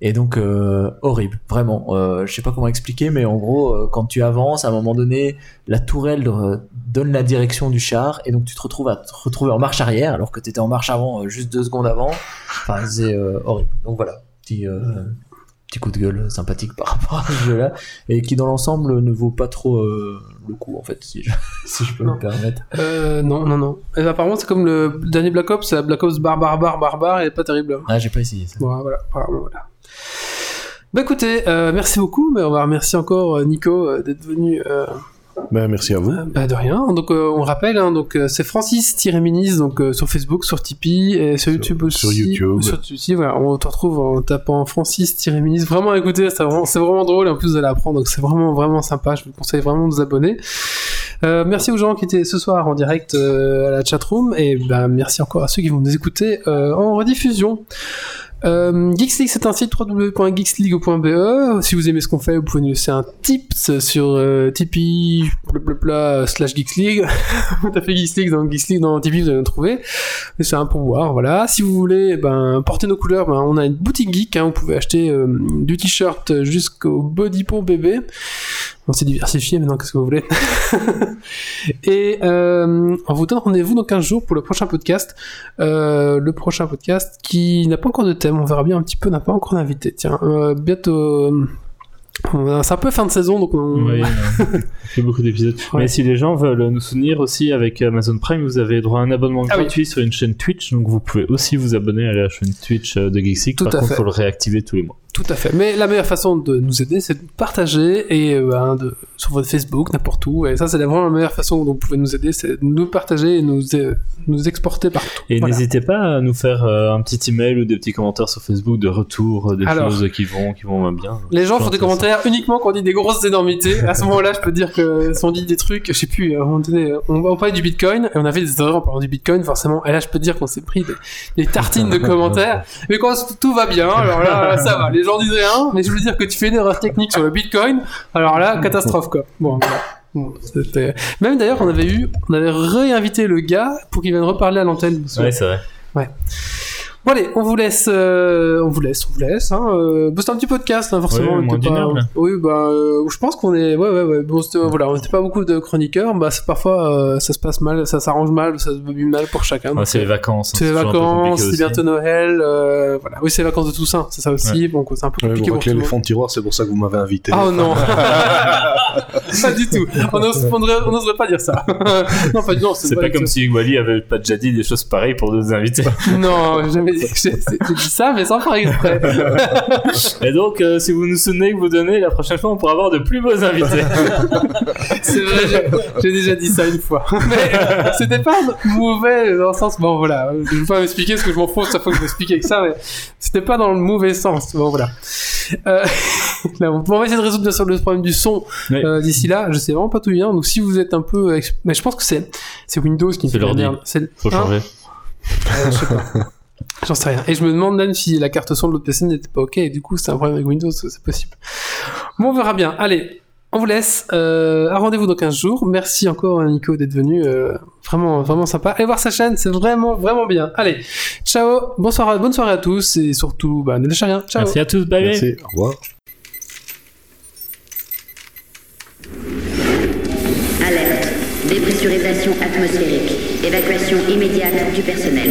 Et donc euh, horrible, vraiment. Euh, je sais pas comment expliquer, mais en gros, euh, quand tu avances, à un moment donné, la tourelle euh, donne la direction du char, et donc tu te retrouves à te retrouver en marche arrière, alors que tu étais en marche avant euh, juste deux secondes avant. Enfin, c'est euh, horrible. Donc voilà, petit petit coup de gueule sympathique par rapport à ce jeu-là, et qui dans l'ensemble ne vaut pas trop le coup en fait, si je, si je peux Non. me permettre. Euh, non, non, non. Et apparemment, c'est comme le dernier Black Ops, Black Ops bar, bar, bar, bar, bar, et pas terrible. Ah, j'ai pas essayé ça. Bon, voilà, apparemment, voilà. Bah écoutez, euh, merci beaucoup, mais on va remercier encore euh, Nico euh, d'être venu euh, Ben, merci à vous. Bah de rien. Donc euh, on rappelle, hein, donc c'est Francis-Minis donc euh, sur Facebook, sur Tipeee et sur YouTube aussi. sur YouTube. Sur YouTube, voilà, on te retrouve en tapant Francis-Minis. Vraiment écoutez, c'est vraiment, vraiment drôle. En plus vous allez apprendre, donc c'est vraiment vraiment sympa. Je vous conseille vraiment de vous abonner. Euh, merci aux gens qui étaient ce soir en direct euh, à la chatroom et ben merci encore à ceux qui vont nous écouter euh, en rediffusion. Euh, Geeks League, c'est un site www.geeksleague.be. Si vous aimez ce qu'on fait, vous pouvez nous laisser un tips sur euh, Tipeee, blablabla, slash Geeks League. vous tapez Geeks League dans Geeks League dans Tipeee, vous allez nous trouver. C'est un pourboire, voilà. Si vous voulez, ben, porter nos couleurs, ben, on a une boutique geek, hein, vous pouvez acheter euh, du t-shirt jusqu'au body pour bébé. On s'est diversifié maintenant, qu'est-ce que vous voulez Et euh, on vous donne rendez-vous dans 15 jours pour le prochain podcast. Euh, le prochain podcast qui n'a pas encore de thème, on verra bien un petit peu, n'a pas encore d'invité. Tiens, euh, bientôt... euh, c'est un peu fin de saison, donc on... Oui, on fait beaucoup d'épisodes. Ouais. Mais si les gens veulent nous soutenir aussi avec Amazon Prime, vous avez droit à un abonnement Ah oui. gratuit sur une chaîne Twitch, donc vous pouvez aussi vous abonner à la chaîne Twitch de Geeksy. Par à contre, fait. faut le réactiver tous les mois. Tout à fait. Mais la meilleure façon de nous aider, c'est de partager et euh, ben, de, sur votre Facebook, n'importe où. Et ça, c'est vraiment la meilleure façon dont vous pouvez nous aider, c'est de nous partager et nous, euh, nous exporter partout. Et Voilà. n'hésitez pas à nous faire euh, un petit email ou des petits commentaires sur Facebook de retour, des Alors. choses qui vont, qui vont bien. Les gens font des commentaires uniquement quand on dit des grosses énormités. À ce moment-là, je peux dire que si on dit des trucs, je sais plus, à un moment donné, on, on parlait du Bitcoin et on avait des erreurs en parlant du Bitcoin, forcément. Et là, je peux dire qu'on s'est pris des, des tartines de commentaires. Mais quand tout va bien, alors là, ça va. Les gens disent rien, mais je veux dire que tu fais une erreur technique sur le Bitcoin, alors là, catastrophe quoi. Bon, voilà. C'était- Même d'ailleurs, on avait eu, on avait réinvité le gars pour qu'il vienne reparler à l'antenne. Ouais, c'est vrai. Bon allez, on vous laisse, euh, on vous laisse, on vous laisse. Hein, euh, bon, c'est un petit podcast, hein, forcément. Ouais, on était pas- là. Oui, bah, euh, je pense qu'on est, ouais, ouais, ouais. Bon, voilà, on n'était pas beaucoup de chroniqueurs. Bah, c'est parfois, euh, ça se passe mal, ça s'arrange mal, ça se passe mal pour chacun. Ouais, c'est les vacances. hein, c'est les vacances, c'est bientôt Noël. euh, voilà, oui, c'est les vacances de Toussaint, c'est ça aussi. Donc, c'est un peu Ouais, compliqué monde. fonds de tiroir, c'est pour ça que vous m'avez invité. Oh non Pas du tout. On n'ose- on n'oserait pas dire ça. non, pas du tout. C'est pas comme si Wally avait pas déjà dit des choses pareilles pour d'autres invités. Non, jamais. J'ai dit ça, mais sans faire exprès. Et donc, euh, si vous nous soutenez que vous donnez, la prochaine fois, on pourra avoir de plus beaux invités. C'est vrai, j'ai- déjà dit ça une fois. Mais euh, c'était pas mauvais dans le sens. Bon, voilà. Je vais pas m'expliquer parce que je m'en fous chaque fois que je m'explique avec ça, mais c'était pas dans le mauvais sens. Bon, voilà. Euh, là, on va essayer de résoudre bien sûr le problème du son Ouais. euh, d'ici là. Je sais vraiment pas tout bien. Donc, si vous êtes un peu. Mais je pense que c'est c'est Windows qui fait la merde. C'est Faut Hein changer. Euh, je sais pas. J'en sais rien. Et je me demande même si la carte son de l'autre PC n'était pas ok. Et du coup, c'est un problème avec Windows, c'est possible. Bon, on verra bien. Allez, on vous laisse. Euh, à rendez-vous dans 15 jours. Merci encore, Nico, d'être venu. Euh, vraiment, vraiment sympa. Allez voir sa chaîne, c'est vraiment, vraiment bien. Allez, ciao. Bonsoir, à- bonne soirée à tous. Et surtout, bah, ne lâchez rien. Ciao. Merci à tous, bye bye. Merci, au revoir. Alerte. Dépressurisation atmosphérique. Évacuation immédiate du personnel.